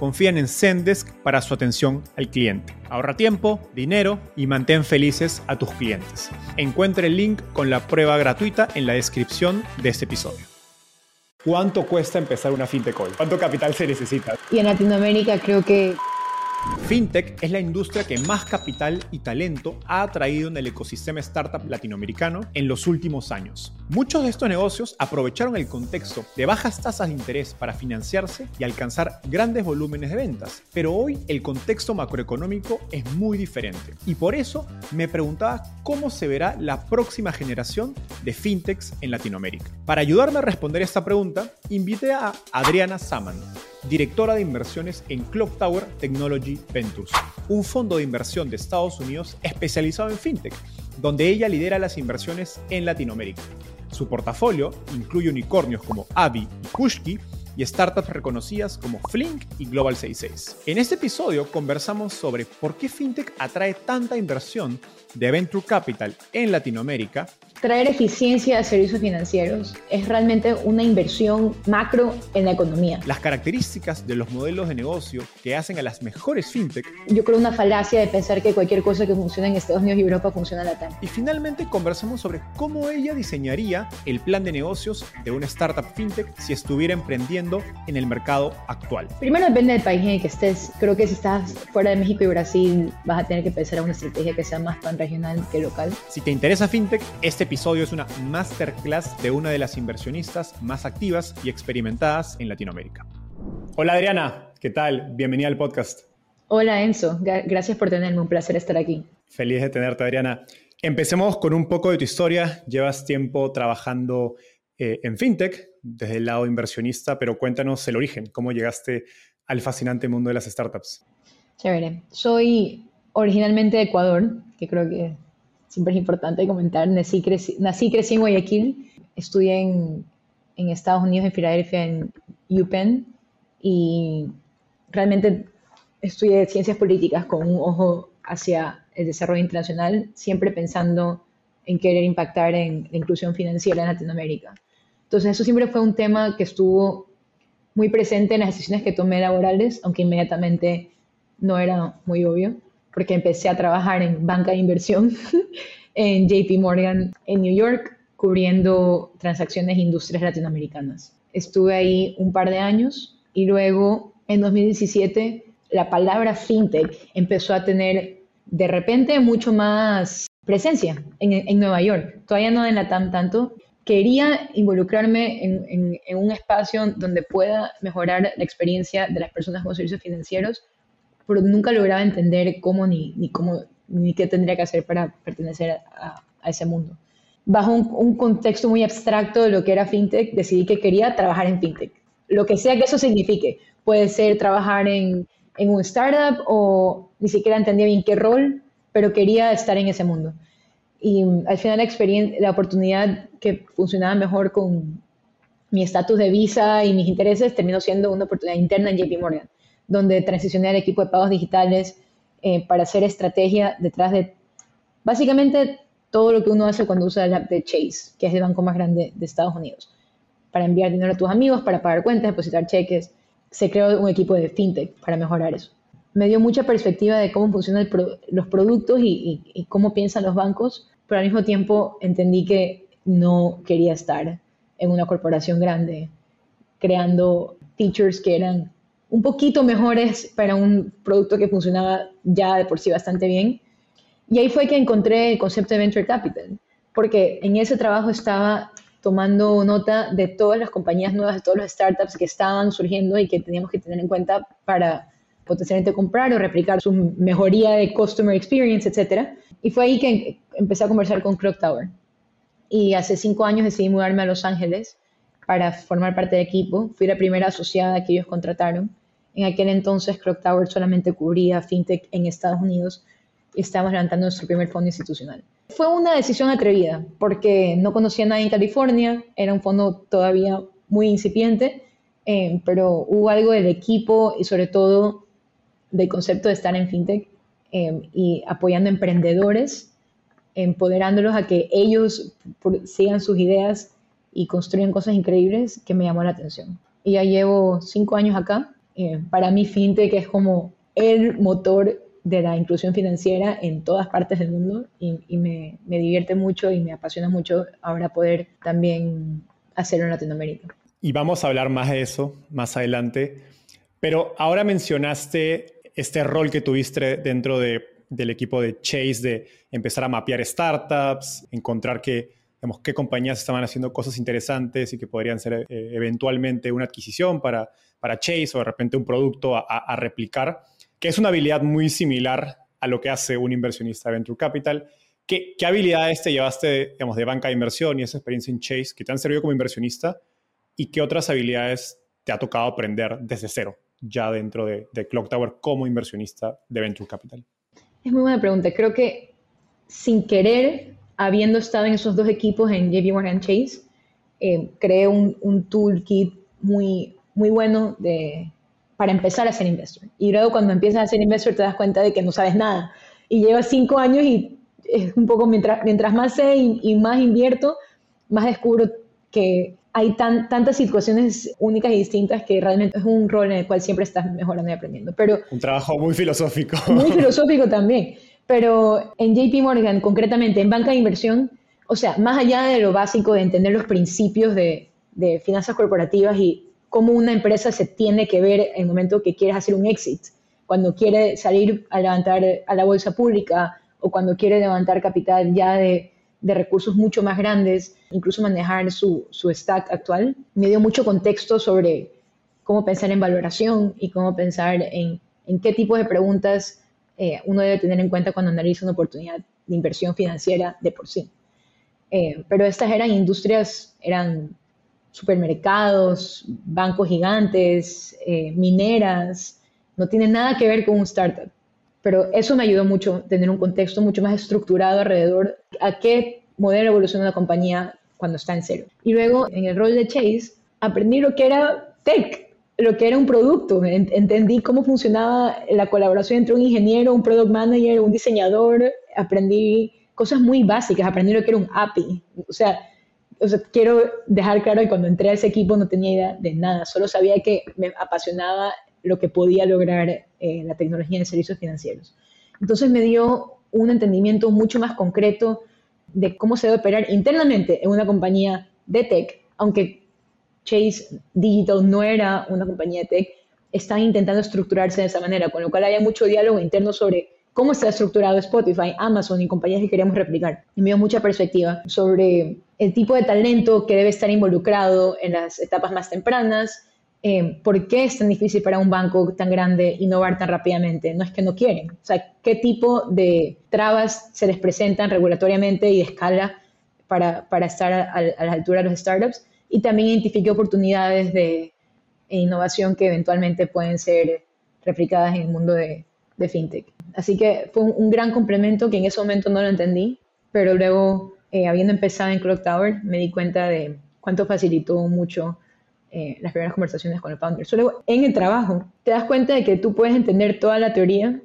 confían en Zendesk para su atención al cliente. Ahorra tiempo, dinero y mantén felices a tus clientes. Encuentre el link con la prueba gratuita en la descripción de este episodio. ¿Cuánto cuesta empezar una fintech hoy? ¿Cuánto capital se necesita? Y en Latinoamérica creo que FinTech es la industria que más capital y talento ha atraído en el ecosistema startup latinoamericano en los últimos años. Muchos de estos negocios aprovecharon el contexto de bajas tasas de interés para financiarse y alcanzar grandes volúmenes de ventas, pero hoy el contexto macroeconómico es muy diferente. Y por eso me preguntaba cómo se verá la próxima generación de fintechs en Latinoamérica. Para ayudarme a responder esta pregunta, invité a Adriana Saman, directora de inversiones en Clock Tower Technology Ventures, un fondo de inversión de Estados Unidos especializado en fintech, donde ella lidera las inversiones en Latinoamérica. Su portafolio incluye unicornios como Avi y Kushki y startups reconocidas como Flink y Global 66. En este episodio conversamos sobre por qué fintech atrae tanta inversión de Venture Capital en Latinoamérica traer eficiencia a servicios financieros es realmente una inversión macro en la economía. Las características de los modelos de negocio que hacen a las mejores fintech. Yo creo una falacia de pensar que cualquier cosa que funcione en Estados Unidos y Europa funciona en la TAM. Y finalmente conversamos sobre cómo ella diseñaría el plan de negocios de una startup fintech si estuviera emprendiendo en el mercado actual. Primero depende del país en el que estés. Creo que si estás fuera de México y Brasil vas a tener que pensar en una estrategia que sea más pan regional que local. Si te interesa fintech, este episodio es una masterclass de una de las inversionistas más activas y experimentadas en Latinoamérica. Hola Adriana, ¿qué tal? Bienvenida al podcast. Hola Enzo, gracias por tenerme, un placer estar aquí. Feliz de tenerte Adriana. Empecemos con un poco de tu historia. Llevas tiempo trabajando eh, en FinTech desde el lado inversionista, pero cuéntanos el origen, cómo llegaste al fascinante mundo de las startups. Chévere. Soy originalmente de Ecuador, que creo que siempre es importante comentar, nací, crecí, nací crecí en Guayaquil, estudié en, en Estados Unidos, en Filadelfia, en UPenn, y realmente estudié ciencias políticas con un ojo hacia el desarrollo internacional, siempre pensando en querer impactar en la inclusión financiera en Latinoamérica. Entonces eso siempre fue un tema que estuvo muy presente en las decisiones que tomé laborales, aunque inmediatamente no era muy obvio porque empecé a trabajar en banca de inversión en JP Morgan en New York, cubriendo transacciones e industrias latinoamericanas. Estuve ahí un par de años y luego en 2017 la palabra fintech empezó a tener de repente mucho más presencia en, Nueva York. Todavía no en la TAM tanto. Quería involucrarme en, en un espacio donde pueda mejorar la experiencia de las personas con servicios financieros pero nunca lograba entender cómo ni, ni cómo ni qué tendría que hacer para pertenecer a, a ese mundo. Bajo un, un, contexto muy abstracto de lo que era fintech, decidí que quería trabajar en fintech. Lo que sea que eso signifique. Puede ser trabajar en, en un startup o ni siquiera entendía bien qué rol, pero quería estar en ese mundo. Y mm, al final la, experiencia, la oportunidad que funcionaba mejor con mi estatus de visa y mis intereses terminó siendo una oportunidad interna en JP Morgan donde transicioné al equipo de pagos digitales eh, para hacer estrategia detrás de básicamente todo lo que uno hace cuando usa el app de Chase, que es el banco más grande de Estados Unidos, para enviar dinero a tus amigos, para pagar cuentas, depositar cheques. Se creó un equipo de fintech para mejorar eso. Me dio mucha perspectiva de cómo funcionan los productos y, y cómo piensan los bancos, pero al mismo tiempo entendí que no quería estar en una corporación grande creando features que eran un poquito mejores para un producto que funcionaba ya de por sí bastante bien. Y ahí fue que encontré el concepto de Venture Capital, porque en ese trabajo estaba tomando nota de todas las compañías nuevas, de todos los startups que estaban surgiendo y que teníamos que tener en cuenta para potencialmente comprar o replicar su mejoría de customer experience, etc. Y fue ahí que empecé a conversar con Clock Tower. Y hace cinco años decidí mudarme a Los Ángeles para formar parte del equipo. Fui la primera asociada que ellos contrataron. En aquel entonces Clock Tower solamente cubría fintech en Estados Unidos y estábamos levantando nuestro primer fondo institucional. Fue una decisión atrevida porque no conocía a nadie en California, era un fondo todavía muy incipiente, eh, pero hubo algo del equipo y sobre todo del concepto de estar en fintech eh, y apoyando emprendedores, empoderándolos a que ellos sigan sus ideas y construyan cosas increíbles que me llamó la atención. Y ya llevo cinco años acá. Eh, para mí fintech es como el motor de la inclusión financiera en todas partes del mundo y, me, me, divierte mucho y me apasiona mucho ahora poder también hacerlo en Latinoamérica. Y vamos a hablar más de eso más adelante, pero ahora mencionaste este rol que tuviste dentro de, del equipo de Chase de empezar a mapear startups, encontrar que, digamos, qué compañías estaban haciendo cosas interesantes y que podrían ser eh, eventualmente una adquisición para, para Chase o de repente un producto a, replicar que es una habilidad muy similar a lo que hace un inversionista de Venture Capital. ¿Qué, qué habilidades te llevaste digamos, de banca de inversión y esa experiencia en Chase que te han servido como inversionista? ¿Y qué otras habilidades te ha tocado aprender desde cero, ya dentro de, de Clock Tower como inversionista de Venture Capital? Es muy buena pregunta. Creo que sin querer, habiendo estado en esos dos equipos en JP Morgan Chase, eh, creé un, un toolkit muy, muy bueno de, para empezar a ser investor. Y luego cuando empiezas a ser investor te das cuenta de que no sabes nada. Y llevas cinco años y es un poco mientras, mientras más sé y, más invierto, más descubro que hay tan, tantas situaciones únicas y distintas que realmente es un rol en el cual siempre estás mejorando y aprendiendo. Pero, un trabajo muy filosófico. Muy filosófico también. Pero en JP Morgan, concretamente en banca de inversión, o sea, más allá de lo básico de entender los principios de, de finanzas corporativas y cómo una empresa se tiene que ver en el momento que quieres hacer un exit, cuando quiere salir a levantar a la bolsa pública o cuando quiere levantar capital ya de, recursos mucho más grandes, incluso manejar su, stack actual. Me dio mucho contexto sobre cómo pensar en valoración y cómo pensar en, qué tipo de preguntas eh, uno debe tener en cuenta cuando analiza una oportunidad de inversión financiera de por sí. Eh, pero estas eran industrias, eran supermercados, bancos gigantes, eh, mineras, no tiene nada que ver con un startup. Pero eso me ayudó mucho, tener un contexto mucho más estructurado alrededor a qué modelo evoluciona una compañía cuando está en cero. Y luego, en el rol de Chase, aprendí lo que era tech, lo que era un producto. Entendí cómo funcionaba la colaboración entre un ingeniero, un product manager, un diseñador. Aprendí cosas muy básicas, aprendí lo que era un API. O sea, o sea, quiero dejar claro que cuando entré a ese equipo no tenía idea de nada, solo sabía que me apasionaba lo que podía lograr eh, la tecnología en servicios financieros. Entonces me dio un entendimiento mucho más concreto de cómo se debe operar internamente en una compañía de tech, aunque Chase Digital no era una compañía de tech, están intentando estructurarse de esa manera, con lo cual había mucho diálogo interno sobre cómo está estructurado Spotify, Amazon y compañías que queremos replicar. Y me dio mucha perspectiva sobre el tipo de talento que debe estar involucrado en las etapas más tempranas, eh, por qué es tan difícil para un banco tan grande innovar tan rápidamente. No es que no quieren. O sea, qué tipo de trabas se les presentan regulatoriamente y de escala para, estar a, la altura de los startups. Y también identifique oportunidades de innovación que eventualmente pueden ser replicadas en el mundo de fintech. Así que fue un, gran complemento que en ese momento no lo entendí, pero luego, eh, habiendo empezado en Clock Tower, me di cuenta de cuánto facilitó mucho eh, las primeras conversaciones con el founder. Solo en el trabajo te das cuenta de que tú puedes entender toda la teoría,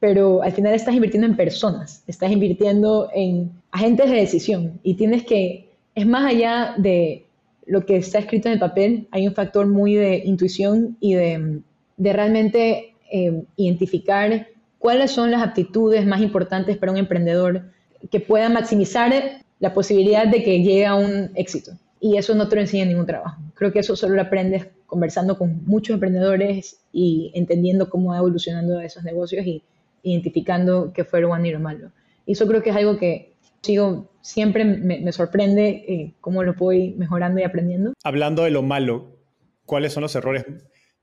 pero al final estás invirtiendo en personas, estás invirtiendo en agentes de decisión y tienes que, es más allá de lo que está escrito en el papel, hay un factor muy de intuición y de, de realmente eh, identificar cuáles son las aptitudes más importantes para un emprendedor que pueda maximizar la posibilidad de que llegue a un éxito. y eso no te lo enseña en ningún trabajo. Creo que eso solo lo aprendes conversando con muchos emprendedores y entendiendo cómo va evolucionando esos negocios y identificando qué fue lo bueno y lo malo. Y eso creo que es algo que sigo, siempre me, sorprende eh, cómo lo voy mejorando y aprendiendo. Hablando de lo malo, ¿cuáles son los errores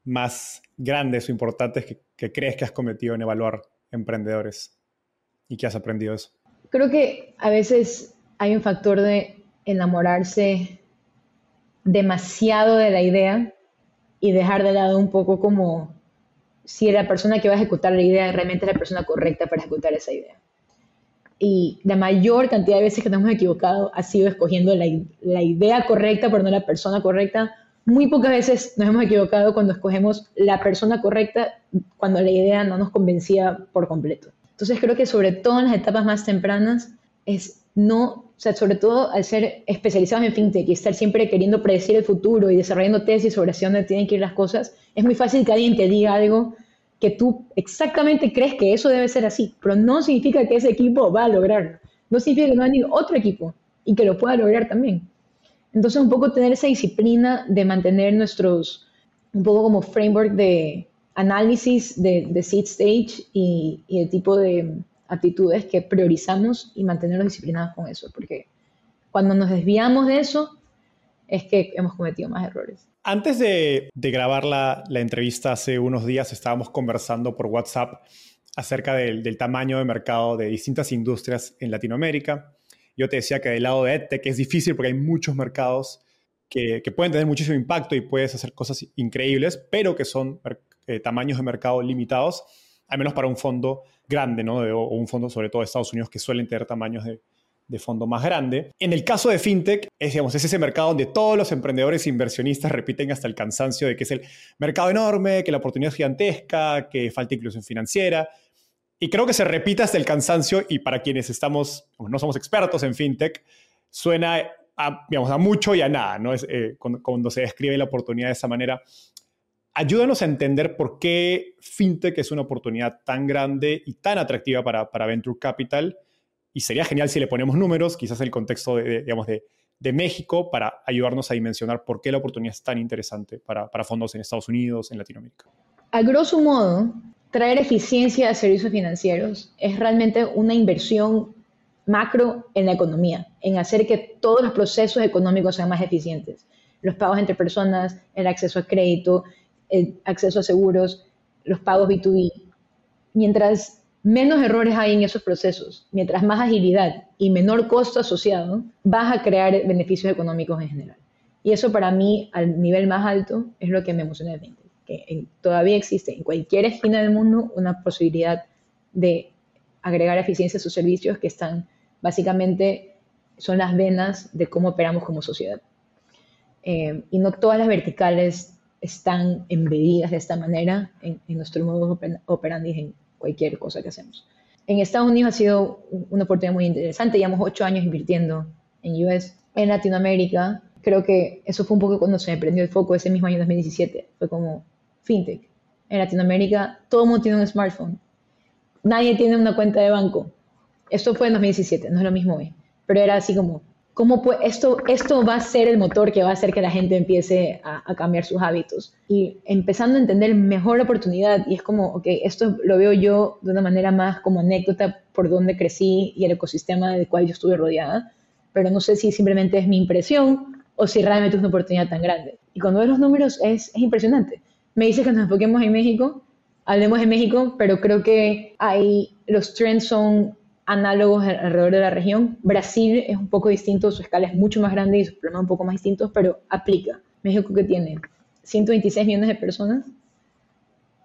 más grandes o importantes que, crees que has cometido en evaluar emprendedores y que has aprendido eso? Creo que a veces hay un factor de enamorarse demasiado de la idea y dejar de lado un poco como si la persona que va a ejecutar la idea realmente es la persona correcta para ejecutar esa idea. Y la mayor cantidad de veces que nos hemos equivocado ha sido escogiendo la, la idea correcta, pero no la persona correcta. Muy pocas veces nos hemos equivocado cuando escogemos la persona correcta cuando la idea no nos convencía por completo. Entonces creo que sobre todo en las etapas más tempranas es no o sea, sobre todo al ser especializados en fintech y estar siempre queriendo predecir el futuro y desarrollando tesis sobre hacia dónde tienen que ir las cosas, es muy fácil que alguien te diga algo que tú exactamente crees que eso debe ser así, pero no significa que ese equipo va a lograrlo. No significa que no haya otro equipo y que lo pueda lograr también. Entonces, un poco tener esa disciplina de mantener nuestros, un poco como framework de análisis de, de seed stage y, y el tipo de, actitudes que priorizamos y mantenernos disciplinados con eso, porque cuando nos desviamos de eso es que hemos cometido más errores. Antes de, grabar la, entrevista hace unos días estábamos conversando por WhatsApp acerca del, tamaño de mercado de distintas industrias en Latinoamérica. Yo te decía que del lado de EdTech es difícil porque hay muchos mercados que, pueden tener muchísimo impacto y puedes hacer cosas increíbles, pero que son eh, tamaños de mercado limitados, al menos para un fondo grande, ¿no? o un fondo sobre todo de Estados Unidos que suelen tener tamaños de, fondo más grande. En el caso de FinTech, es, digamos, es ese mercado donde todos los emprendedores e inversionistas repiten hasta el cansancio de que es el mercado enorme, que la oportunidad es gigantesca, que falta inclusión financiera. Y creo que se repite hasta el cansancio y para quienes estamos, no somos expertos en FinTech, suena a, digamos, a mucho y a nada, ¿no? Es, eh, cuando, se describe la oportunidad de esa manera ayúdanos a entender por qué FinTech es una oportunidad tan grande y tan atractiva para, para Venture Capital. Y sería genial si le ponemos números, quizás el contexto de, digamos, de, de, México, para ayudarnos a dimensionar por qué la oportunidad es tan interesante para, para fondos en Estados Unidos, en Latinoamérica. A grosso modo, traer eficiencia a servicios financieros es realmente una inversión macro en la economía, en hacer que todos los procesos económicos sean más eficientes. Los pagos entre personas, el acceso a crédito, el acceso a seguros, los pagos B2B. Mientras menos errores hay en esos procesos, mientras más agilidad y menor costo asociado, vas a crear beneficios económicos en general. Y eso para mí, al nivel más alto, es lo que me emociona de que todavía existe en cualquier esquina del mundo una posibilidad de agregar eficiencia a sus servicios que están básicamente son las venas de cómo operamos como sociedad. Eh, y no todas las verticales están embedidas de esta manera en, nuestro modo operandi en cualquier cosa que hacemos. En Estados Unidos ha sido una oportunidad muy interesante, llevamos ocho años invirtiendo en US. En Latinoamérica, creo que eso fue un poco cuando se me prendió el foco ese mismo año 2017, fue como fintech. En Latinoamérica, todo el mundo tiene un smartphone, nadie tiene una cuenta de banco. Esto fue en 2017, no es lo mismo hoy, pero era así como cómo esto, esto va a ser el motor que va a hacer que la gente empiece a, cambiar sus hábitos. Y empezando a entender mejor la oportunidad, y es como, ok, esto lo veo yo de una manera más como anécdota por donde crecí y el ecosistema del cual yo estuve rodeada, pero no sé si simplemente es mi impresión o si realmente es una oportunidad tan grande. Y cuando ves los números es, es impresionante. Me dice que nos enfoquemos en México, hablemos de México, pero creo que ahí los trends son análogos alrededor de la región. Brasil es un poco distinto, su escala es mucho más grande y sus problemas un poco más distintos, pero aplica. México que tiene 126 millones de personas,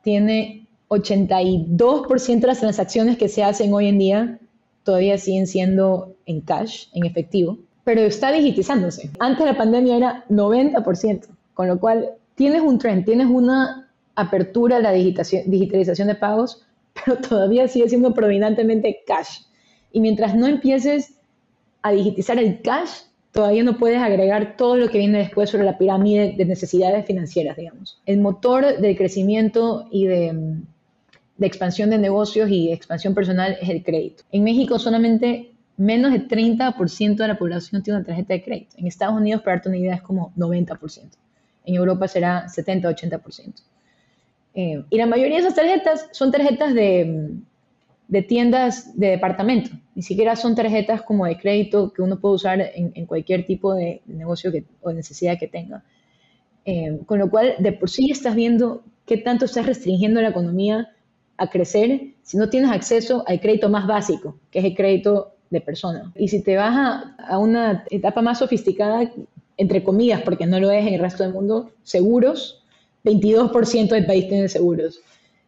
tiene 82% de las transacciones que se hacen hoy en día todavía siguen siendo en cash, en efectivo, pero está digitizándose. Antes de la pandemia era 90%, con lo cual tienes un trend, tienes una apertura a la digitalización de pagos, pero todavía sigue siendo predominantemente cash. Y mientras no empieces a digitizar el cash, todavía no puedes agregar todo lo que viene después sobre la pirámide de necesidades financieras, digamos. El motor del crecimiento y de, expansión de negocios y expansión personal es el crédito. En México solamente menos de 30% de la población tiene una tarjeta de crédito. En Estados Unidos, para darte una idea, es como 90%. En Europa será 70-80%. Eh, y la mayoría de esas tarjetas son tarjetas de, de, tiendas de departamento. Ni siquiera son tarjetas como de crédito que uno puede usar en, cualquier tipo de negocio que, o necesidad que tenga. Eh, con lo cual, de por sí estás viendo qué tanto estás restringiendo la economía a crecer si no tienes acceso al crédito más básico, que es el crédito de persona. Y si te vas a, una etapa más sofisticada, entre comillas, porque no lo es en el resto del mundo, seguros, 22% del país tiene seguros,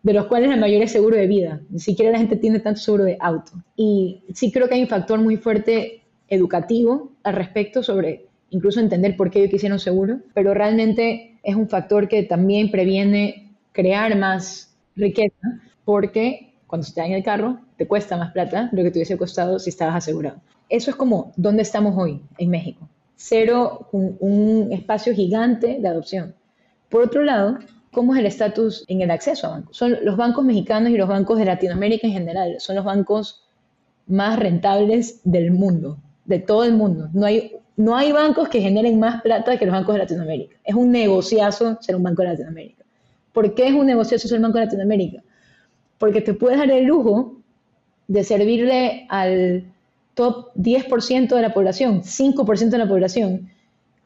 de los cuales la mayoría es seguro de vida. Ni siquiera la gente tiene tanto seguro de auto. Y sí creo que hay un factor muy fuerte educativo al respecto sobre incluso entender por qué yo quisiera un seguro, pero realmente es un factor que también previene crear más riqueza, porque cuando se te daña el carro, te cuesta más plata de lo que te hubiese costado si estabas asegurado. Eso es como dónde estamos hoy en México. Cero, un, espacio gigante de adopción. Por otro lado, ¿cómo es el estatus en el acceso a bancos? Son los bancos mexicanos y los bancos de Latinoamérica en general. Son los bancos más rentables del mundo, de todo el mundo. No hay, no hay bancos que generen más plata que los bancos de Latinoamérica. Es un negociazo ser un banco de Latinoamérica. ¿Por qué es un negociazo ser un banco de Latinoamérica? Porque te puedes dar el lujo de servirle al top 10% de la población, 5% de la población,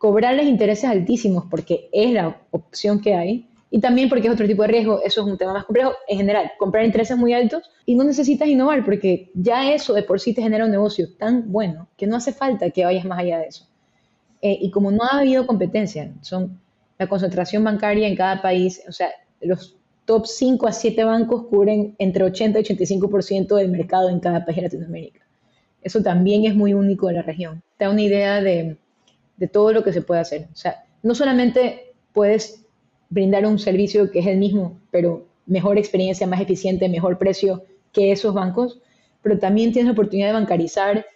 cobrarles intereses altísimos porque es la opción que hay y también porque es otro tipo de riesgo, eso es un tema más complejo. En general, comprar intereses muy altos y no necesitas innovar porque ya eso de por sí te genera un negocio tan bueno que no hace falta que vayas más allá de eso. Eh, y como no ha habido competencia, son la concentración bancaria en cada país, o sea, los top 5 a 7 bancos cubren entre 80 y 85% del mercado en cada país de Latinoamérica. Eso también es muy único de la región. Te da una idea de, de todo lo que se puede hacer. O sea, no solamente puedes brindar un servicio que es el mismo, pero mejor experiencia, más eficiente, mejor precio que esos bancos, pero también tienes la oportunidad de bancarizar.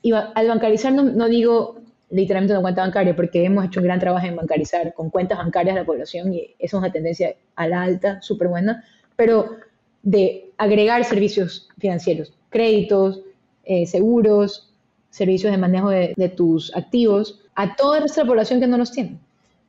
Y al bancarizar no, digo literalmente una cuenta bancaria, porque hemos hecho un gran trabajo en bancarizar con cuentas bancarias a la población y eso es una tendencia a la alta, súper buena, pero de agregar servicios financieros, créditos, eh, seguros, servicios de manejo de, tus activos a toda nuestra población que no los tiene,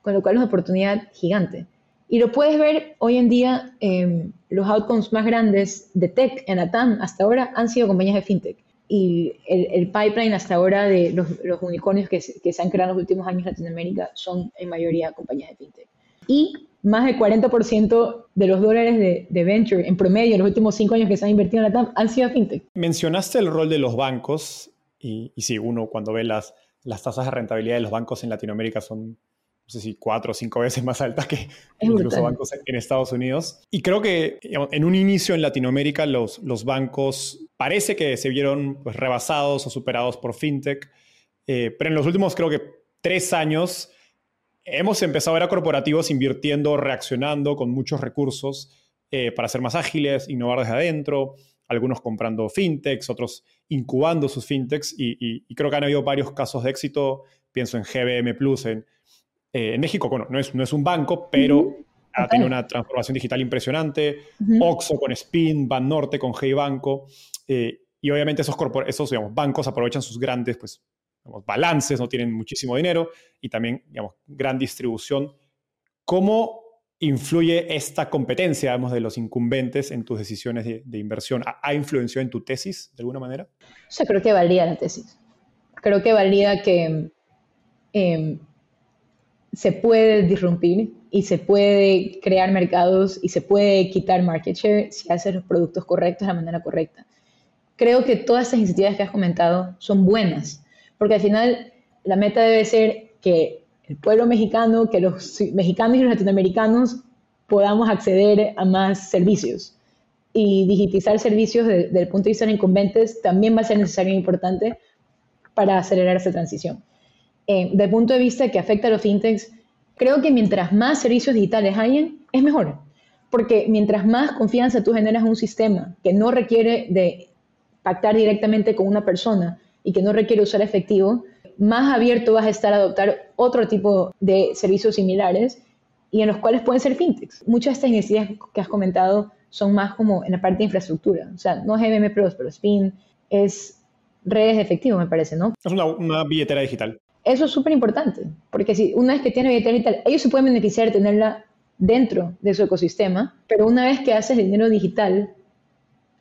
con lo cual es una oportunidad gigante. Y lo puedes ver hoy en día, em, los outcomes más grandes de tech en ATAM hasta ahora han sido compañías de fintech y el, pipeline hasta ahora de los, unicornios que se, han creado en los últimos años en Latinoamérica son en mayoría compañías de fintech. Y más del 40% de los dólares de, venture en promedio en los últimos cinco años que se han invertido en la TAM han sido fintech. Mencionaste el rol de los bancos y, y uno cuando ve las, las tasas de rentabilidad de los bancos en Latinoamérica son no sé si cuatro o cinco veces más altas que incluso bancos en Estados Unidos. Y creo que en un inicio en Latinoamérica los, los bancos parece que se vieron pues, rebasados o superados por fintech, eh, pero en los últimos creo que tres años hemos empezado a ver a corporativos invirtiendo, reaccionando con muchos recursos eh, para ser más ágiles, innovar desde adentro, algunos comprando fintechs, otros incubando sus fintechs y, y creo que han habido varios casos de éxito, pienso en GBM Plus, en eh, en México, bueno, no es, no es un banco, pero ha tenido una transformación digital impresionante. Oxxo con Spin, Banorte con Hey Banco. Eh, y obviamente esos, esos digamos, bancos aprovechan sus grandes pues, balances, no tienen muchísimo dinero y también digamos, gran distribución. ¿Cómo influye esta competencia digamos, de los incumbentes en tus decisiones de, inversión? ¿Ha, influenciado en tu tesis de alguna manera? Yo creo que valía la tesis. Creo que valía que em, se puede disrumpir y se puede crear mercados y se puede quitar market share si haces los productos correctos de la manera correcta. Creo que todas estas iniciativas que has comentado son buenas, porque al final la meta debe ser que el pueblo mexicano, que los mexicanos y los latinoamericanos podamos acceder a más servicios. Y digitizar servicios desde el punto de vista de incumbentes también va a ser necesario e importante para acelerar esa transición eh, desde el punto de vista que afecta a los fintechs, creo que mientras más servicios digitales hayan, es mejor. Porque mientras más confianza tú generas en un sistema que no requiere de pactar directamente con una persona y que no requiere usar efectivo, más abierto vas a estar a adoptar otro tipo de servicios similares y en los cuales pueden ser fintechs. Muchas de estas iniciativas que has comentado son más como en la parte de infraestructura. O sea, no es GBM Plus, pero Spin es redes de efectivo, me parece, ¿no? Es una, billetera digital. Eso es súper importante, porque si una vez que tienes billetera digital, ellos se pueden beneficiar de tenerla dentro de su ecosistema, pero una vez que haces dinero digital,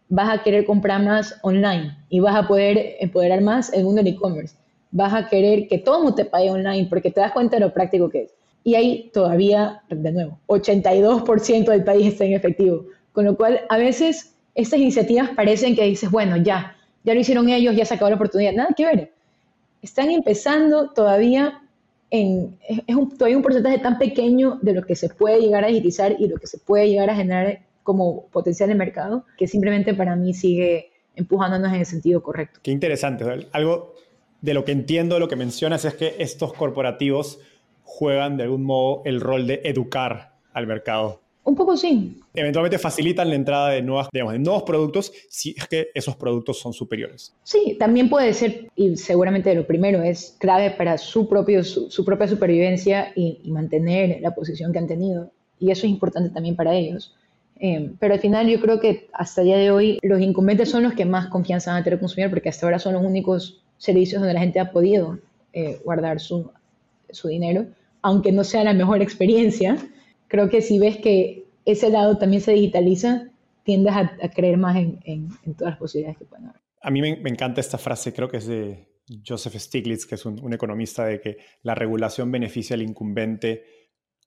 vas a querer comprar más online y vas a poder empoderar más el mundo del e-commerce. Vas a querer que todo mundo te pague online porque te das cuenta de lo práctico que es. Y ahí todavía, de nuevo, 82% del país está en efectivo. Con lo cual, a veces estas iniciativas parecen que dices, bueno, ya, ya lo hicieron ellos, ya se acabó la oportunidad. Nada que ver. Están empezando todavía en, es un, todavía un porcentaje tan pequeño de lo que se puede llegar a digitizar y lo que se puede llegar a generar como potencial de mercado, que simplemente para mí sigue empujándonos en el sentido correcto. Qué interesante. Algo de lo que entiendo de lo que mencionas es que estos corporativos juegan de algún modo el rol de educar al mercado. Un poco sí. Eventualmente facilitan la entrada de, nuevas, digamos, de nuevos productos si es que esos productos son superiores. Sí, también puede ser, y seguramente lo primero es clave para su, propio, su, propia supervivencia y, mantener la posición que han tenido. Y eso es importante también para ellos. Eh, pero al final yo creo que hasta el día de hoy los incumbentes son los que más confianza van a tener el consumidor porque hasta ahora son los únicos servicios donde la gente ha podido eh, guardar su, su dinero, aunque no sea la mejor experiencia creo que si ves que ese lado también se digitaliza, tiendes a, creer más en, todas las posibilidades que pueden haber. A mí me, encanta esta frase, creo que es de Joseph Stiglitz, que es un, economista, de que la regulación beneficia al incumbente.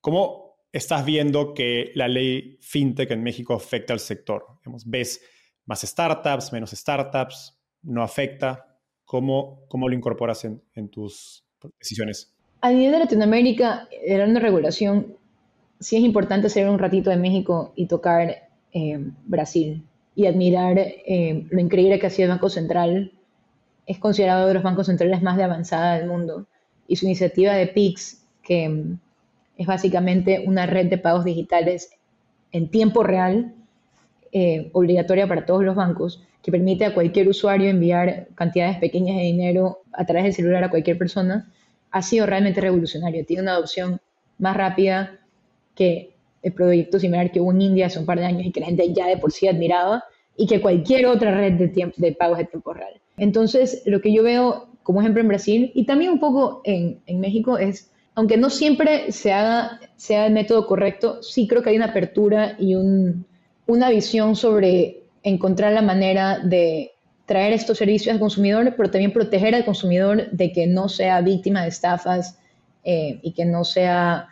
¿Cómo estás viendo que la ley fintech en México afecta al sector? ¿Ves más startups, menos startups? ¿No afecta? ¿Cómo, cómo lo incorporas en, en tus decisiones? A nivel de Latinoamérica, era una regulación sí es importante hacer un ratito de México y tocar eh, Brasil y admirar eh, lo increíble que ha sido el Banco Central. Es considerado uno de los bancos centrales más de avanzada del mundo. Y su iniciativa de PIX, que mm, es básicamente una red de pagos digitales en tiempo real, eh, obligatoria para todos los bancos, que permite a cualquier usuario enviar cantidades pequeñas de dinero a través del celular a cualquier persona, ha sido realmente revolucionario. Tiene una adopción más rápida, que el proyecto similar que hubo en India hace un par de años y que la gente ya de por sí admiraba y que cualquier otra red de, tiempo, de pagos de tiempo real. Entonces, lo que yo veo como ejemplo en Brasil y también un poco en, en México es, aunque no siempre se haga, sea el método correcto, sí creo que hay una apertura y un, una visión sobre encontrar la manera de traer estos servicios al consumidor, pero también proteger al consumidor de que no sea víctima de estafas eh, y que no sea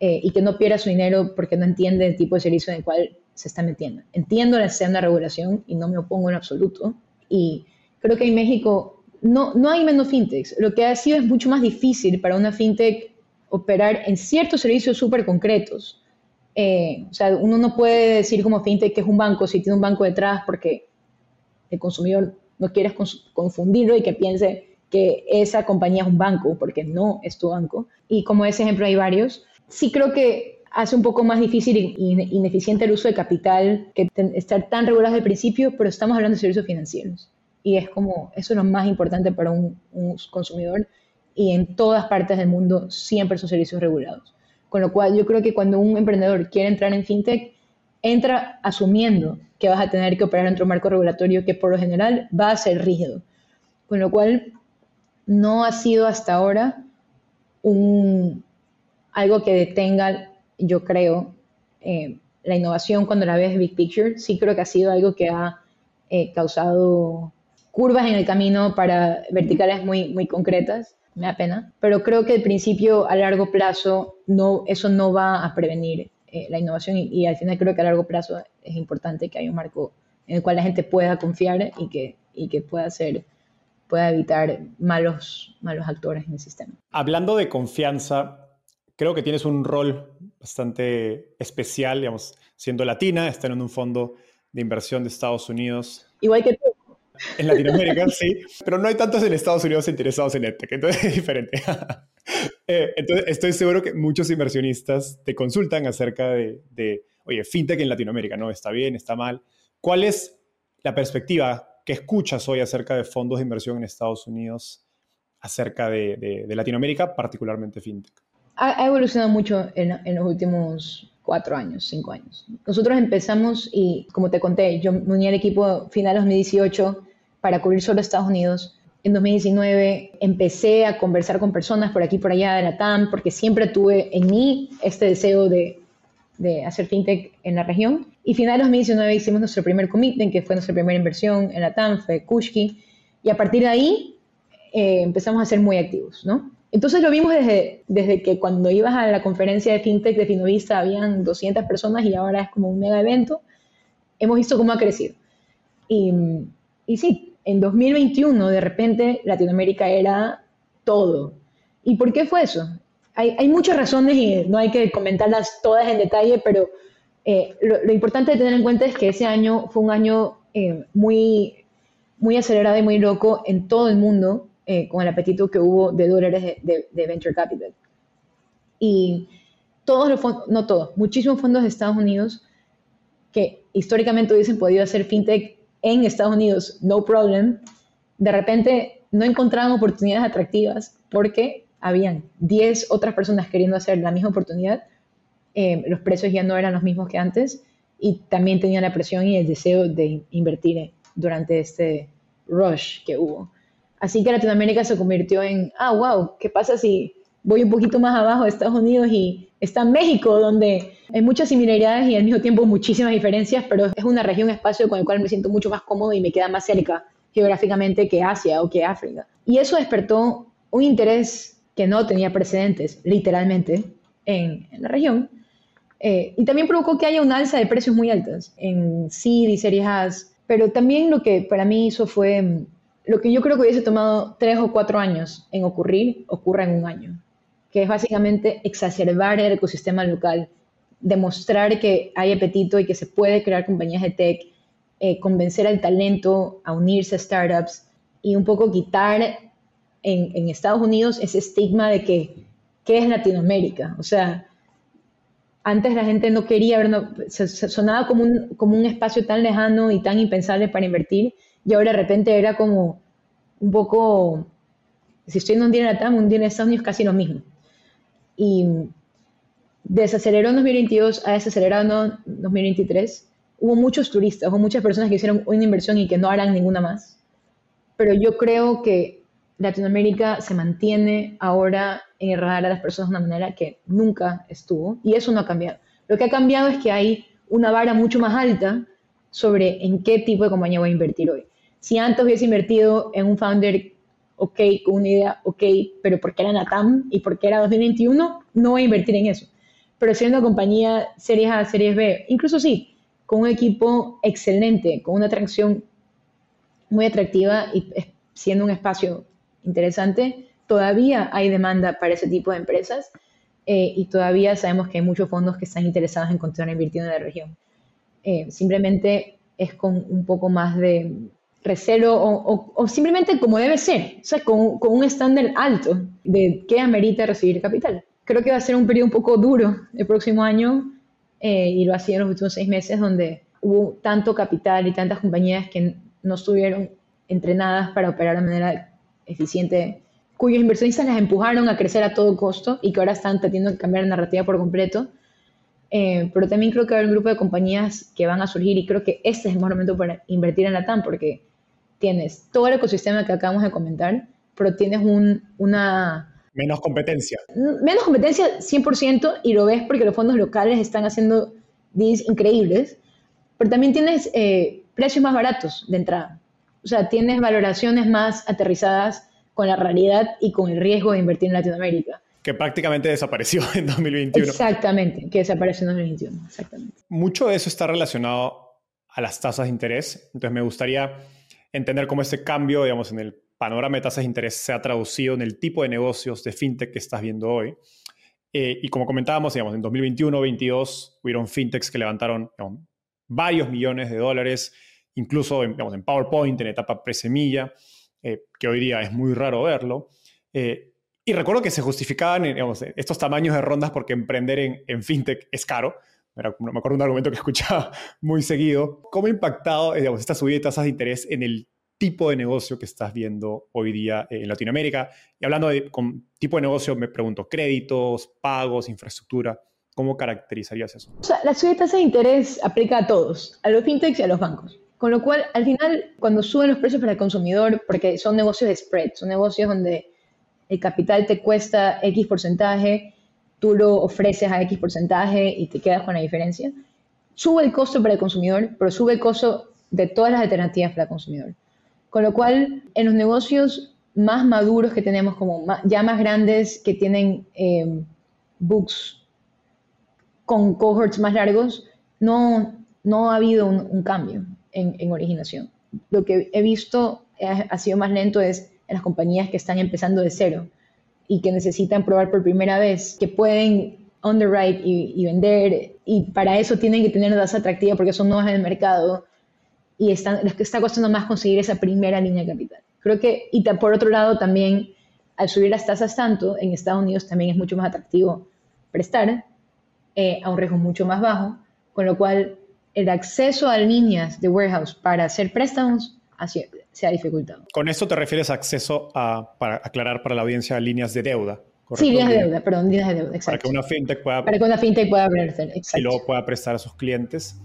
eh, y que no pierda su dinero porque no entiende el tipo de servicio en el cual se está metiendo. Entiendo la necesidad de regulación y no me opongo en absoluto. Y creo que en México no, no hay menos fintechs. Lo que ha sido es mucho más difícil para una fintech operar en ciertos servicios súper concretos. Eh, o sea, uno no puede decir como fintech que es un banco si tiene un banco detrás porque el consumidor no quiere confundirlo y que piense que esa compañía es un banco porque no es tu banco. Y como ese ejemplo hay varios sí creo que hace un poco más difícil e ineficiente el uso de capital que estar tan regulados al principio, pero estamos hablando de servicios financieros. Y es como, eso es lo más importante para un, consumidor y en todas partes del mundo siempre son servicios regulados. Con lo cual yo creo que cuando un emprendedor quiere entrar en fintech, entra asumiendo que vas a tener que operar dentro de un marco regulatorio que por lo general va a ser rígido. Con lo cual no ha sido hasta ahora un, algo que detenga, yo creo, eh, la innovación cuando la ves big picture. Sí creo que ha sido algo que ha eh, causado curvas en el camino para verticales muy, muy concretas, me da pena, pero creo que al principio, a largo plazo, no, eso no va a prevenir eh, la innovación y, al final creo que a largo plazo es importante que haya un marco en el cual la gente pueda confiar y que, y que pueda ser pueda evitar malos, malos actores en el sistema. Hablando de confianza, creo que tienes un rol bastante especial, digamos, siendo latina, estar en un fondo de inversión de Estados Unidos. Igual que tú. En Latinoamérica, sí, pero no hay tantos en Estados Unidos interesados en EdTech, entonces es diferente. Eh, entonces, estoy seguro que muchos inversionistas te consultan acerca de, de, oye, FinTech en Latinoamérica, ¿no? ¿Está bien? ¿Está mal? ¿Cuál es la perspectiva que escuchas hoy acerca de fondos de inversión en Estados Unidos, acerca de, de Latinoamérica, particularmente FinTech? ha, evolucionado mucho en, los últimos cuatro años, cinco años. Nosotros empezamos y, como te conté, yo me uní al equipo final de 2018 para cubrir solo Estados Unidos En 2019 empecé a conversar con personas por aquí por allá de la TAM, porque siempre tuve en mí este deseo de, de hacer fintech en la región. Y final de 2019 hicimos nuestro primer commitment, que fue nuestra primera inversión en la TAM, fue Kushki. Y a partir de ahí eh, empezamos a ser muy activos, ¿no? Entonces lo vimos desde, desde que cuando ibas a la conferencia de FinTech de Finovista habían 200 personas y ahora es como un mega evento. Hemos visto cómo ha crecido. Y, y sí, en 2021 de repente Latinoamérica era todo. ¿Y por qué fue eso? Hay, hay muchas razones y no hay que comentarlas todas en detalle, pero eh, lo, importante de tener en cuenta es que ese año fue un año eh, muy, muy acelerado y muy loco en todo el mundo eh, con el apetito que hubo de dólares de, de, venture capital. Y todos los fondos, no todos, muchísimos fondos de Estados Unidos que históricamente hubiesen podido hacer fintech en Estados Unidos, no problem, de repente no encontraban oportunidades atractivas porque habían 10 otras personas queriendo hacer la misma oportunidad, eh, los precios ya no eran los mismos que antes y también tenían la presión y el deseo de invertir durante este rush que hubo. Así que Latinoamérica se convirtió en, ah, wow, ¿qué pasa si voy un poquito más abajo de Estados Unidos y está México, donde hay muchas similaridades y al mismo tiempo muchísimas diferencias, pero es una región, espacio con el cual me siento mucho más cómodo y me queda más cerca geográficamente que Asia o que África. Y eso despertó un interés que no tenía precedentes, literalmente, en, la región. Eh, y también provocó que haya una alza de precios muy altas en seed y series A, pero también lo que para mí hizo fue lo que yo creo que hubiese tomado tres o cuatro años en ocurrir, ocurre en un año, que es básicamente exacerbar el ecosistema local, demostrar que hay apetito y que se puede crear compañías de tech, eh, convencer al talento a unirse a startups y un poco quitar en, Estados Unidos ese estigma de que, ¿qué es Latinoamérica? O sea, antes la gente no quería ver, sonaba como un, como un espacio tan lejano y tan impensable para invertir y ahora de repente era como un poco, si estoy en un día en un día en Estados Unidos, casi lo mismo. Y desaceleró en 2022 a desacelerado en 2023. Hubo muchos turistas, hubo muchas personas que hicieron una inversión y que no harán ninguna más. Pero yo creo que Latinoamérica se mantiene ahora en el a las personas de una manera que nunca estuvo y eso no ha cambiado. Lo que ha cambiado es que hay una vara mucho más alta sobre en qué tipo de compañía voy a invertir hoy. Si antes hubiese invertido en un founder, ok, con una idea, ok, pero porque era Natam y porque era 2021, no voy a invertir en eso. Pero siendo compañía Series A, Series B, incluso sí, con un equipo excelente, con una atracción muy atractiva y siendo un espacio interesante, todavía hay demanda para ese tipo de empresas eh, y todavía sabemos que hay muchos fondos que están interesados en continuar invirtiendo en la región. Eh, simplemente es con un poco más de, recelo o, simplemente como debe ser, o sea, con, con un estándar alto de qué amerita recibir capital. Creo que va a ser un periodo un poco duro el próximo año eh, y lo ha sido en los últimos seis meses donde hubo tanto capital y tantas compañías que no estuvieron entrenadas para operar de manera eficiente, cuyos inversionistas las empujaron a crecer a todo costo y que ahora están tratando de cambiar la narrativa por completo. Eh, pero también creo que haber un grupo de compañías que van a surgir y creo que este es el mejor momento para invertir en la TAM porque tienes todo el ecosistema que acabamos de comentar, pero tienes un, una... Menos competencia. Menos competencia 100% y lo ves porque los fondos locales están haciendo deals increíbles, pero también tienes eh, precios más baratos de entrada. O sea, tienes valoraciones más aterrizadas con la realidad y con el riesgo de invertir en Latinoamérica. Que prácticamente desapareció en 2021. Exactamente, que desapareció en 2021. Exactamente. Mucho de eso está relacionado a las tasas de interés. Entonces me gustaría entender cómo ese cambio, digamos, en el panorama de tasas de interés se ha traducido en el tipo de negocios de fintech que estás viendo hoy. Eh, y como comentábamos, digamos, en 2021-22 hubieron fintechs que levantaron varios millones de dólares, incluso en, digamos, en PowerPoint, en etapa presemilla, eh, que hoy día es muy raro verlo. Eh, y recuerdo que se justificaban digamos, estos tamaños de rondas porque emprender en, en fintech es caro me acuerdo un argumento que escuchaba muy seguido. ¿Cómo ha impactado digamos, esta subida de tasas de interés en el tipo de negocio que estás viendo hoy día en Latinoamérica? Y hablando de con tipo de negocio, me pregunto, créditos, pagos, infraestructura, ¿cómo caracterizarías eso? O sea, la subida de tasas de interés aplica a todos, a los fintechs y a los bancos. Con lo cual, al final, cuando suben los precios para el consumidor, porque son negocios de spread, son negocios donde el capital te cuesta X porcentaje, tú lo ofreces a X porcentaje y te quedas con la diferencia, sube el costo para el consumidor, pero sube el costo de todas las alternativas para el consumidor. Con lo cual, en los negocios más maduros que tenemos, como ya más grandes, que tienen eh, books con cohorts más largos, no, no ha habido un, cambio en, originación. Lo que he visto ha, sido más lento es en las compañías que están empezando de cero y que necesitan probar por primera vez que pueden underwrite y, y vender y para eso tienen que tener tasa atractiva porque son nuevas en el mercado y están, les está costando más conseguir esa primera línea de capital. Creo que, y por otro lado también, al subir las tasas tanto, en Estados Unidos también es mucho más atractivo prestar eh, a un riesgo mucho más bajo, con lo cual el acceso a líneas de warehouse para hacer préstamos se ha dificultado. Con esto te refieres a acceso a, para aclarar para la audiencia, líneas de deuda. Sí, líneas de deuda, perdón, líneas de deuda, exacto. Para que una fintech pueda... Para que una fintech pueda prestar, exacto. Y luego pueda prestar a sus clientes.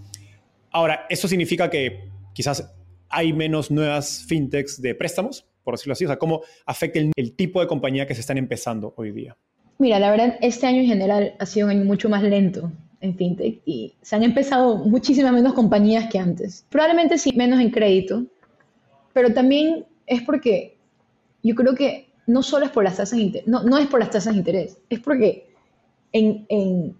Ahora, ¿eso significa que quizás hay menos nuevas fintechs de préstamos, por decirlo así? O sea, ¿cómo afecta el, tipo de compañía que se están empezando hoy día? Mira, la verdad, este año en general ha sido un año mucho más lento en fintech y se han empezado muchísimas menos compañías que antes. Probablemente sí, menos en crédito, pero también es porque yo creo que no solo es por las tasas de interés, no, no es por las tasas de interés, es porque en, en,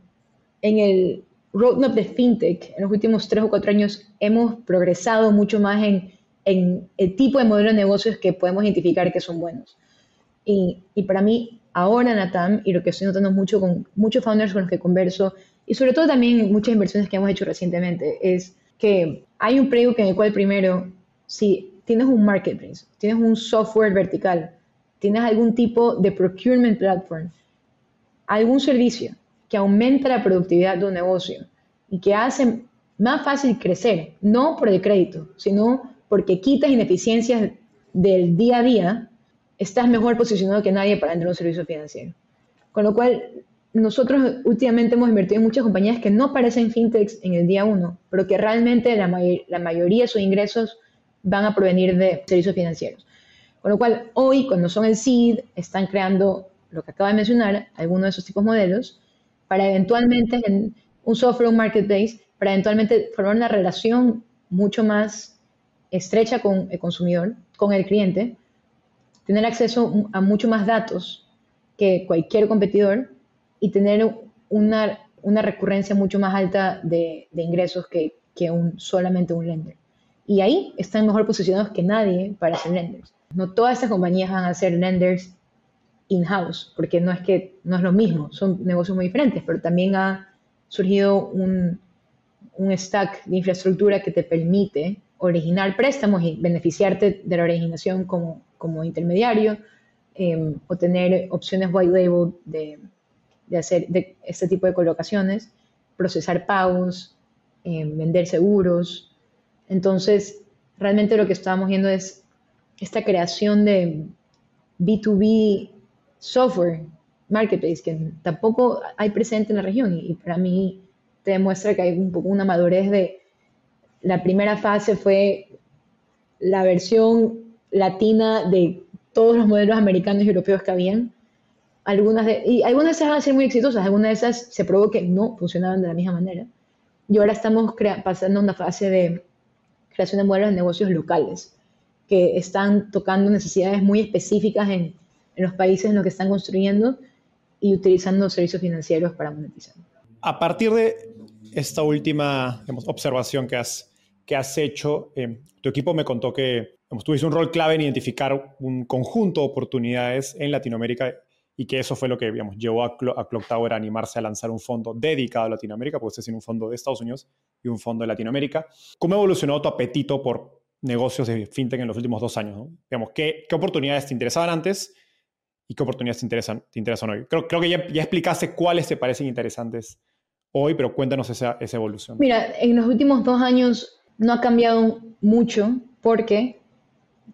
en el roadmap de fintech en los últimos tres o cuatro años hemos progresado mucho más en, en el tipo de modelo de negocios que podemos identificar que son buenos. Y, y para mí, ahora Natam, y lo que estoy notando mucho con muchos founders con los que converso, y sobre todo también muchas inversiones que hemos hecho recientemente, es que hay un prego en el cual primero, si tienes un marketplace, tienes un software vertical, tienes algún tipo de procurement platform, algún servicio que aumenta la productividad de un negocio y que hace más fácil crecer, no por el crédito, sino porque quitas ineficiencias del día a día, estás mejor posicionado que nadie para entrar un servicio financiero. Con lo cual, nosotros últimamente hemos invertido en muchas compañías que no parecen fintechs en el día uno, pero que realmente la, la mayoría de sus ingresos van a provenir de servicios financieros. Con lo cual, hoy, cuando son el seed, están creando lo que acabo de mencionar, algunos de esos tipos de modelos, para eventualmente, en un software, un marketplace, para eventualmente formar una relación mucho más estrecha con el consumidor, con el cliente, tener acceso a mucho más datos que cualquier competidor y tener una, una recurrencia mucho más alta de, de ingresos que, que un, solamente un lender. Y ahí están mejor posicionados que nadie para ser lenders. No todas estas compañías van a ser lenders in-house, porque no es que no es lo mismo, son negocios muy diferentes, pero también ha surgido un, un stack de infraestructura que te permite originar préstamos y beneficiarte de la originación como, como intermediario eh, o tener opciones white label de, de, hacer de este tipo de colocaciones, procesar pagos, eh, vender seguros. Entonces, realmente lo que estamos viendo es esta creación de B2B software marketplace que tampoco hay presente en la región y, para mí te demuestra que hay un poco una madurez de la primera fase fue la versión latina de todos los modelos americanos y europeos que habían. Algunas de, y algunas de esas van a ser muy exitosas, algunas de esas se probó que no funcionaban de la misma manera. Y ahora estamos pasando una fase de creación de modelos de negocios locales que están tocando necesidades muy específicas en en los países en los que están construyendo y utilizando servicios financieros para monetizar. A partir de esta última observación que has, que has hecho, eh, tu equipo me contó que tuviste un rol clave en identificar un conjunto de oportunidades en Latinoamérica y que eso fue lo que digamos, llevó a, Clock Tower a animarse a lanzar un fondo dedicado a Latinoamérica, porque este es un fondo de Estados Unidos y un fondo de Latinoamérica. ¿Cómo evolucionó tu apetito por negocios de fintech en los últimos dos años? Digamos, ¿qué, ¿Qué oportunidades te interesaban antes y qué oportunidades te interesan, te interesan hoy. Creo, creo que ya, ya, explicaste cuáles te parecen interesantes hoy, pero cuéntanos esa, esa evolución. Mira, en los últimos dos años no ha cambiado mucho porque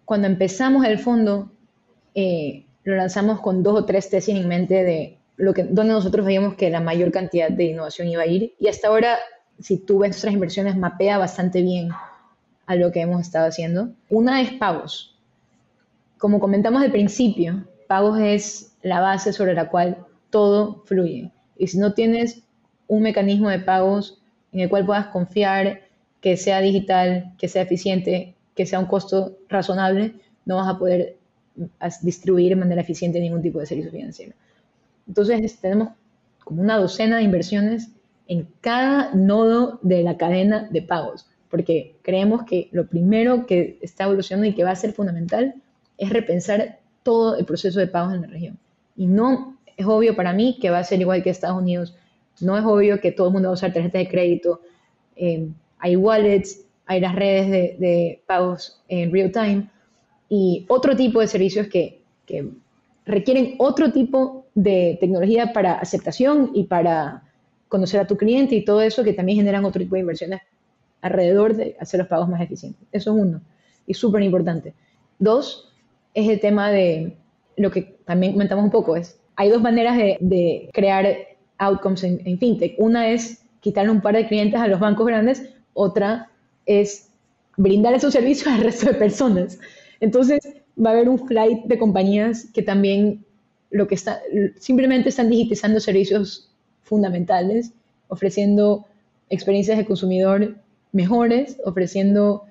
cuando empezamos el fondo eh, lo lanzamos con dos o tres tesis en mente de lo que, donde nosotros veíamos que la mayor cantidad de innovación iba a ir y hasta ahora, si tú ves nuestras inversiones, mapea bastante bien a lo que hemos estado haciendo. Una es pagos. Como comentamos al principio, pagos es la base sobre la cual todo fluye. Y si no tienes un mecanismo de pagos en el cual puedas confiar, que sea digital, que sea eficiente, que sea un costo razonable, no vas a poder distribuir de manera eficiente ningún tipo de servicio financiero. Entonces, tenemos como una docena de inversiones en cada nodo de la cadena de pagos, porque creemos que lo primero que está evolucionando y que va a ser fundamental es repensar todo el proceso de pagos en la región. Y no es obvio para mí que va a ser igual que Estados Unidos, no es obvio que todo el mundo va a usar tarjetas de crédito, eh, hay wallets, hay las redes de, pagos en real time y otro tipo de servicios que, requieren otro tipo de tecnología para aceptación y para conocer a tu cliente y todo eso que también generan otro tipo de inversiones alrededor de hacer los pagos más eficientes. Eso es uno y súper importante. Dos, es el tema de lo que también comentamos un poco, es hay dos maneras de, crear outcomes en, en, fintech. Una es quitarle un par de clientes a los bancos grandes, otra es brindar esos servicios al resto de personas. Entonces, va a haber un flight de compañías que también lo que está, simplemente están digitizando servicios fundamentales, ofreciendo experiencias de consumidor mejores, ofreciendo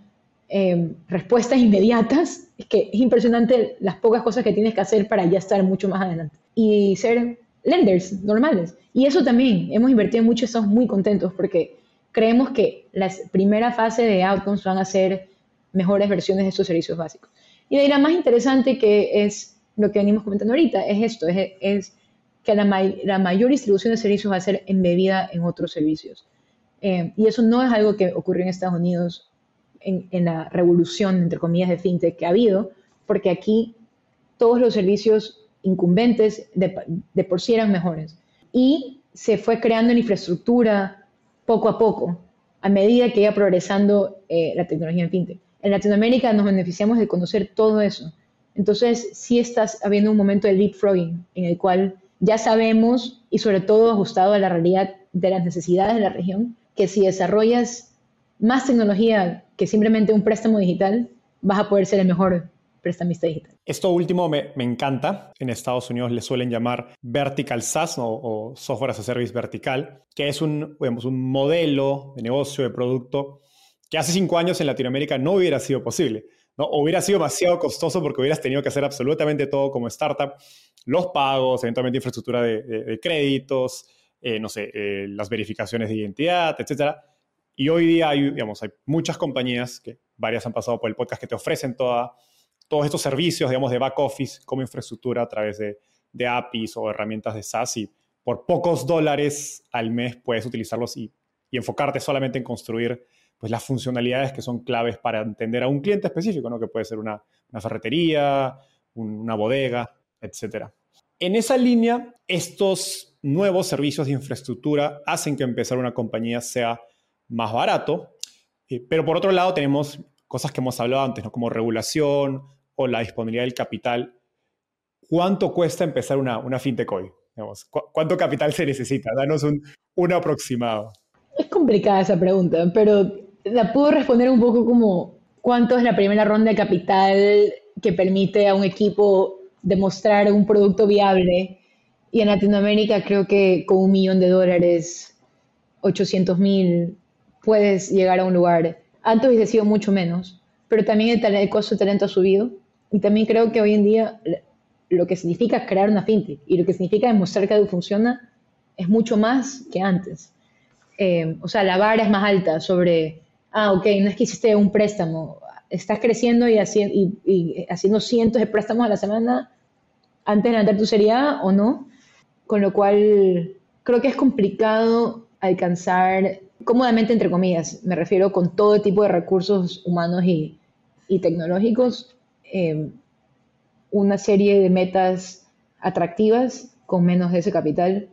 em, respuestas inmediatas. Es que es impresionante las pocas cosas que tienes que hacer para ya estar mucho más adelante. Y ser lenders normales. Y eso también, hemos invertido mucho, estamos muy contentos porque creemos que la primera fase de outcomes van a ser mejores versiones de estos servicios básicos. Y de ahí la más interesante que es lo que venimos comentando ahorita, es esto, es, que la, la, mayor distribución de servicios va a ser embebida en otros servicios. Eh, y eso no es algo que ocurrió en Estados Unidos en, en, la revolución, entre comillas, de fintech que ha habido, porque aquí todos los servicios incumbentes de, de por sí eran mejores. Y se fue creando en infraestructura poco a poco, a medida que iba progresando eh, la tecnología en fintech. En Latinoamérica nos beneficiamos de conocer todo eso. Entonces, sí estás habiendo un momento de leapfrogging en el cual ya sabemos, y sobre todo ajustado a la realidad de las necesidades de la región, que si desarrollas más tecnología que simplemente un préstamo digital, vas a poder ser el mejor prestamista digital. Esto último me, encanta. En Estados Unidos le suelen llamar vertical SaaS o, software as a service vertical, que es un, un modelo de negocio, de producto, que hace cinco años en Latinoamérica no hubiera sido posible. ¿no? Hubiera sido demasiado costoso porque hubieras tenido que hacer absolutamente todo como startup, los pagos, eventualmente infraestructura de, créditos, eh, no sé, eh, las verificaciones de identidad, etc. Y hoy día hay, digamos, hay muchas compañías, que varias han pasado por el podcast, que te ofrecen toda todos estos servicios, digamos, de back office como infraestructura a través de, APIs o herramientas de SaaS y por pocos dólares al mes puedes utilizarlos y, enfocarte solamente en construir pues, las funcionalidades que son claves para entender a un cliente específico, ¿no? que puede ser una, ferretería, una bodega, etc. En esa línea, estos nuevos servicios de infraestructura hacen que empezar una compañía sea más barato, eh, pero por otro lado tenemos cosas que hemos hablado antes, ¿no? como regulación, o la disponibilidad del capital, ¿cuánto cuesta empezar una, una fintech hoy? ¿Cuánto capital se necesita? Danos un, un aproximado. Es complicada esa pregunta, pero la puedo responder un poco como cuánto es la primera ronda de capital que permite a un equipo demostrar un producto viable. Y en Latinoamérica creo que con un millón de dólares, 800 mil, puedes llegar a un lugar. Antes hubiese sido mucho menos, pero también el, el costo de talento ha subido y también creo que hoy en día lo que significa crear una fintech y lo que significa demostrar que algo funciona es mucho más que antes. Eh, o sea, la vara es más alta sobre, ah, ok, no es que hiciste un préstamo, estás creciendo y, y, haciendo cientos de préstamos a la semana. Antes de levantar tu seriedad o no, con lo cual creo que es complicado alcanzar cómodamente, entre comillas, me refiero con todo tipo de recursos humanos y, y tecnológicos, Em, una serie de metas atractivas con menos de ese capital,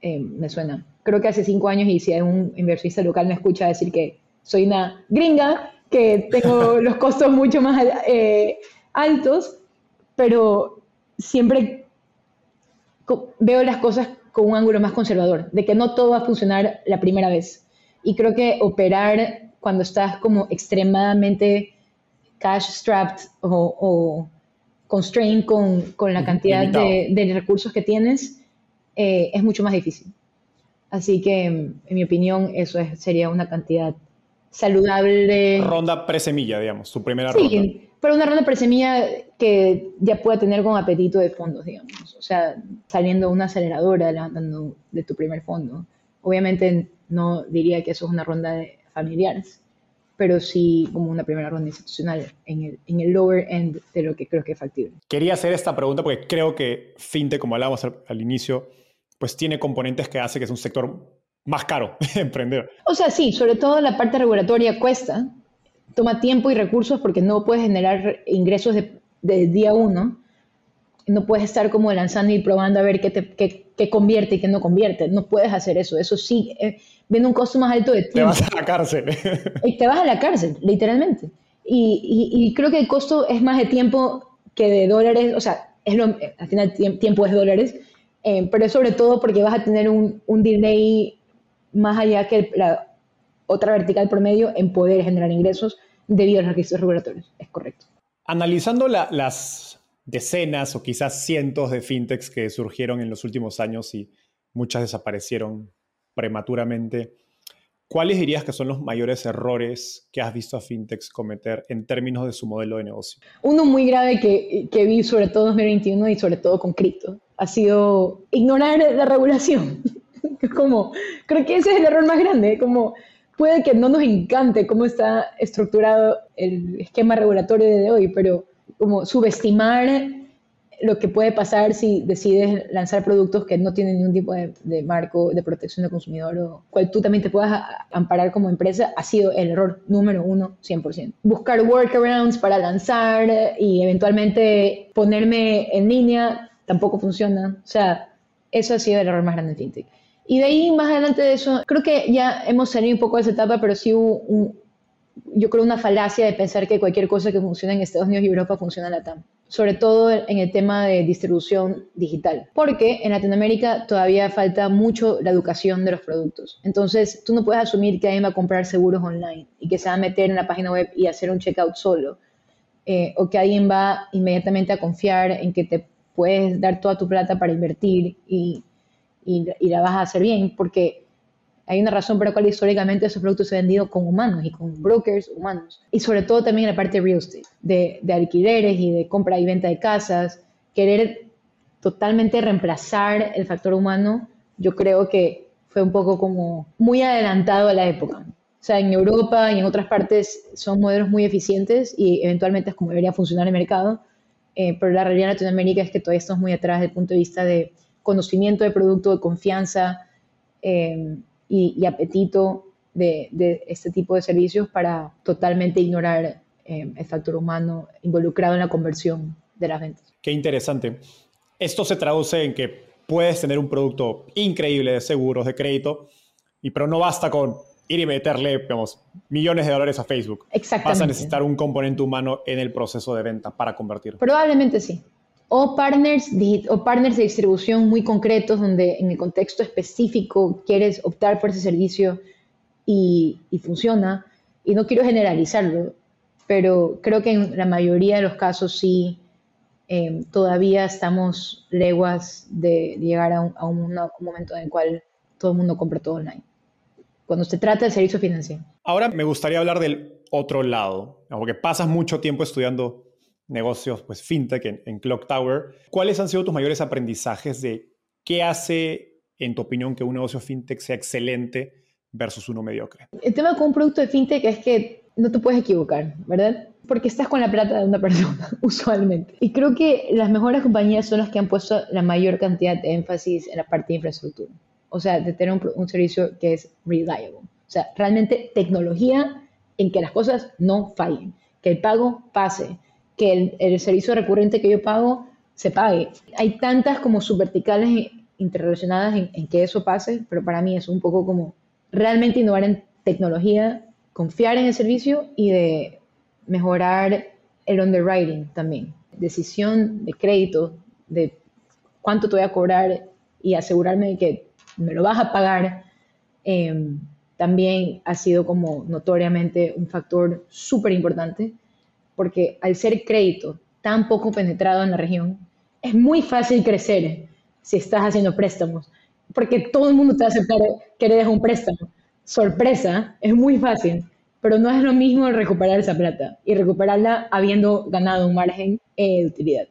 em, me suena. Creo que hace cinco años, y si un inversionista local me escucha decir que soy una gringa, que tengo los costos mucho más eh, altos, pero siempre veo las cosas con un ángulo más conservador, de que no todo va a funcionar la primera vez. Y creo que operar cuando estás como extremadamente cash strapped o, constrained con, con, la cantidad de, de, recursos que tienes, eh, es mucho más difícil. Así que, en mi opinión, eso sería una cantidad saludable. Ronda presemilla, digamos, su primera ronda. Sí, pero una ronda presemilla que ya pueda tener con apetito de fondos, digamos. O sea, saliendo una aceleradora, levantando de tu primer fondo. Obviamente no diría que eso es una ronda de familiares, pero sí como una primera ronda institucional en el, en el lower end de lo que creo que es factible. Quería hacer esta pregunta porque creo que FinTech, como hablábamos al, inicio, pues tiene componentes que hace que es un sector más caro emprender. O sea, sí, sobre todo la parte regulatoria cuesta, toma tiempo y recursos porque no puedes generar ingresos de, de día uno. No puedes estar como lanzando y probando a ver qué, te, qué, qué convierte y qué no convierte. No puedes hacer eso. Eso sí, eh, viene un costo más alto de tiempo. Te vas a la cárcel. Y te vas a la cárcel, literalmente. Y, y, creo que el costo es más de tiempo que de dólares, o sea, es lo, al final tiempo es dólares, eh, pero es sobre todo porque vas a tener un, un delay más allá que la otra vertical promedio en poder generar ingresos debido a los requisitos regulatorios. Es correcto. Analizando la, las decenas o quizás cientos de fintechs que surgieron en los últimos años y muchas desaparecieron prematuramente, ¿cuáles dirías que son los mayores errores que has visto a fintechs cometer en términos de su modelo de negocio? Uno muy grave que, que vi sobre todo en 2021 y sobre todo con cripto ha sido ignorar la regulación. como, creo que ese es el error más grande, como puede que no nos encante cómo está estructurado el esquema regulatorio de hoy, pero como subestimar lo que puede pasar si decides lanzar productos que no tienen ningún tipo de, marco de protección del consumidor o cual tú también te puedas amparar como empresa, ha sido el error número uno, 100%. Buscar workarounds para lanzar y eventualmente ponerme en línea tampoco funciona. O sea, eso ha sido el error más grande en FinTech. Y de ahí, más adelante de eso, creo que ya hemos salido un poco de esa etapa, pero sí hubo un, yo creo una falacia de pensar que cualquier cosa que funcione en Estados Unidos y Europa funciona en la TAM sobre todo en el tema de distribución digital, porque en Latinoamérica todavía falta mucho la educación de los productos. Entonces, tú no puedes asumir que alguien va a comprar seguros online y que se va a meter en la página web y hacer un checkout solo, eh, o que alguien va inmediatamente a confiar en que te puedes dar toda tu plata para invertir y, y, y la vas a hacer bien, porque hay una razón por la cual históricamente esos productos se han vendido con humanos y con brokers humanos. Y sobre todo también en la parte de real estate, de, de alquileres y de compra y venta de casas. Querer totalmente reemplazar el factor humano, yo creo que fue un poco como muy adelantado a la época. O sea, en Europa y en otras partes son modelos muy eficientes y eventualmente es como debería funcionar el mercado, eh, pero la realidad en Latinoamérica es que todavía estamos muy atrás desde el punto de vista de conocimiento de producto, de confianza, eh, y, apetito de, este tipo de servicios para totalmente ignorar eh, el factor humano involucrado en la conversión de las ventas. Qué interesante. Esto se traduce en que puedes tener un producto increíble de seguros, de crédito, y pero no basta con ir y meterle digamos, millones de dólares a Facebook. Exactamente. Vas a necesitar un componente humano en el proceso de venta para convertir. Probablemente sí o partners, o partners de distribución muy concretos donde en el contexto específico quieres optar por ese servicio y, funciona. Y no quiero generalizarlo, pero creo que en la mayoría de los casos sí eh, todavía estamos leguas de llegar a, un, momento en el cual todo el mundo compra todo online. Cuando se trata de servicio financiero. Ahora me gustaría hablar del otro lado, porque pasas mucho tiempo estudiando negocios, pues fintech en, Clock Tower. ¿Cuáles han sido tus mayores aprendizajes de qué hace, en tu opinión, que un negocio fintech sea excelente versus uno mediocre? El tema con un producto de fintech es que no te puedes equivocar, ¿verdad? Porque estás con la plata de una persona, usualmente. Y creo que las mejores compañías son las que han puesto la mayor cantidad de énfasis en la parte de infraestructura. O sea, de tener un, un servicio que es reliable. O sea, realmente tecnología en que las cosas no fallen, que el pago pase, que el, servicio recurrente que yo pago se pague. Hay tantas como subverticales interrelacionadas en, que eso pase, pero para mí es un poco como realmente innovar en tecnología, confiar en el servicio y de mejorar el underwriting también. Decisión de crédito, de cuánto te voy a cobrar y asegurarme de que me lo vas a pagar. Em, también ha sido como notoriamente un factor súper importante, porque al ser crédito tan poco penetrado en la región, es muy fácil crecer si estás haciendo préstamos, porque todo el mundo te va a aceptar que eres un préstamo. Sorpresa, es muy fácil, pero no es lo mismo recuperar esa plata y recuperarla habiendo ganado un margen de utilidad.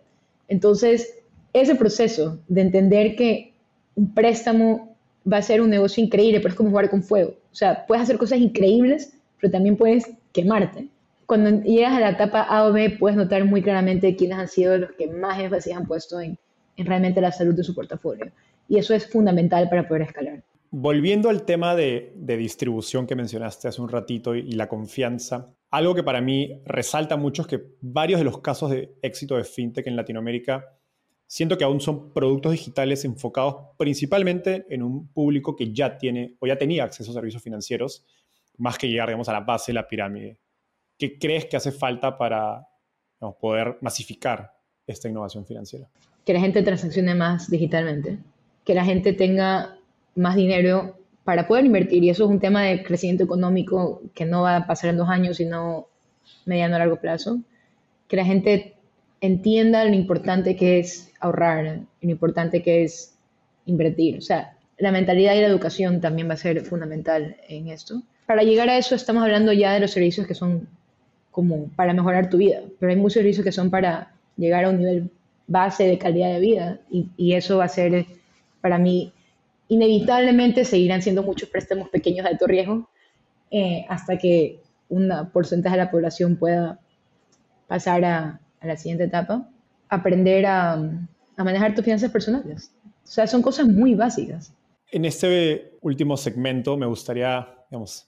Entonces, ese proceso de entender que un préstamo va a ser un negocio increíble, pero es como jugar con fuego. O sea, puedes hacer cosas increíbles, pero también puedes quemarte. Cuando llegas a la etapa A o B, puedes notar muy claramente quiénes han sido los que más énfasis han puesto en, en realmente la salud de su portafolio. Y eso es fundamental para poder escalar. Volviendo al tema de, de, distribución que mencionaste hace un ratito y, y la confianza, algo que para mí resalta mucho es que varios de los casos de éxito de fintech en Latinoamérica siento que aún son productos digitales enfocados principalmente en un público que ya tiene o ya tenía acceso a servicios financieros, más que llegar, digamos, a la base de la pirámide. ¿Qué crees que hace falta para poder masificar esta innovación financiera? Que la gente transaccione más digitalmente, que la gente tenga más dinero para poder invertir. Y eso es un tema de crecimiento económico que no va a pasar en dos años, sino mediano a largo plazo. Que la gente entienda lo importante que es ahorrar, lo importante que es invertir. O sea, la mentalidad y la educación también va a ser fundamental en esto. Para llegar a eso estamos hablando ya de los servicios que son como para mejorar tu vida, pero hay muchos servicios que son para llegar a un nivel base de calidad de vida y, y eso va a ser para mí inevitablemente seguirán siendo muchos préstamos pequeños de alto riesgo eh, hasta que un porcentaje de la población pueda pasar a, a la siguiente etapa, aprender a, a, manejar tus finanzas personales. O sea, son cosas muy básicas. En este último segmento me gustaría, digamos,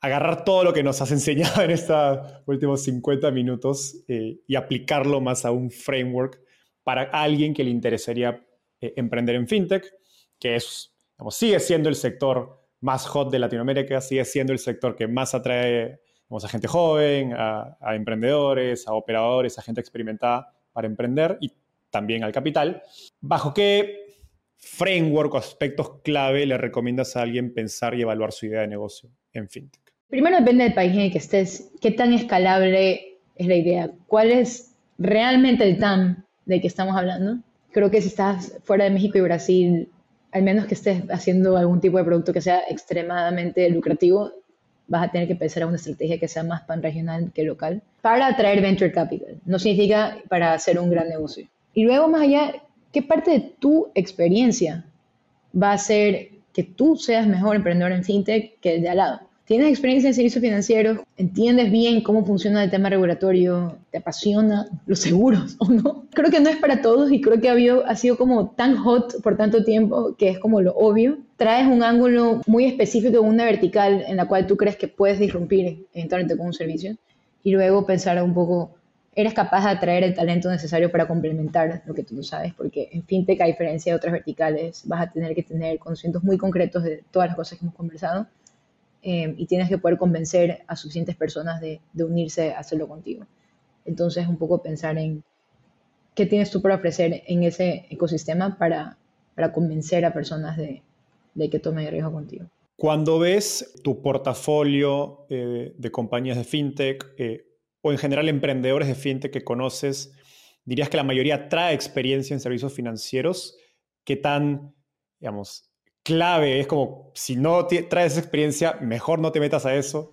agarrar todo lo que nos has enseñado en estos últimos 50 minutos eh, y aplicarlo más a un framework para alguien que le interesaría eh, emprender en fintech que es, sigue siendo el sector más hot de Latinoamérica, sigue siendo el sector que más atrae a gente joven, a, emprendedores, a operadores, a gente experimentada para emprender y también al capital. ¿Bajo qué framework o aspectos clave le recomiendas a alguien pensar y evaluar su idea de negocio en fintech? Primero depende del país en el que estés, qué tan escalable es la idea, cuál es realmente el TAM de que estamos hablando. Creo que si estás fuera de México y Brasil, al menos que estés haciendo algún tipo de producto que sea extremadamente lucrativo, vas a tener que pensar en una estrategia que sea más pan-regional que local para atraer venture capital. No significa para hacer un gran negocio. Y luego, más allá, ¿qué parte de tu experiencia va a hacer que tú seas mejor emprendedor en fintech que el de al lado? Tienes experiencia en servicios financieros, entiendes bien cómo funciona el tema regulatorio, te apasiona los seguros o no. Creo que no es para todos y creo que ha, habido, ha sido como tan hot por tanto tiempo que es como lo obvio. Traes un ángulo muy específico, una vertical en la cual tú crees que puedes disrumpir eventualmente con un servicio y luego pensar un poco, eres capaz de atraer el talento necesario para complementar lo que tú no sabes, porque en fintech, a diferencia de otras verticales, vas a tener que tener conocimientos muy concretos de todas las cosas que hemos conversado Em, y tienes que poder convencer a suficientes personas de, unirse a hacerlo contigo. Entonces, un poco pensar en qué tienes tú para ofrecer en ese ecosistema para, convencer a personas de, que tomen riesgo contigo. Cuando ves tu portafolio eh, de compañías de fintech eh, o en general emprendedores de fintech que conoces, dirías que la mayoría trae experiencia en servicios financieros. ¿Qué tan, digamos, clave, es como, si no traes experiencia, mejor no te metas a eso.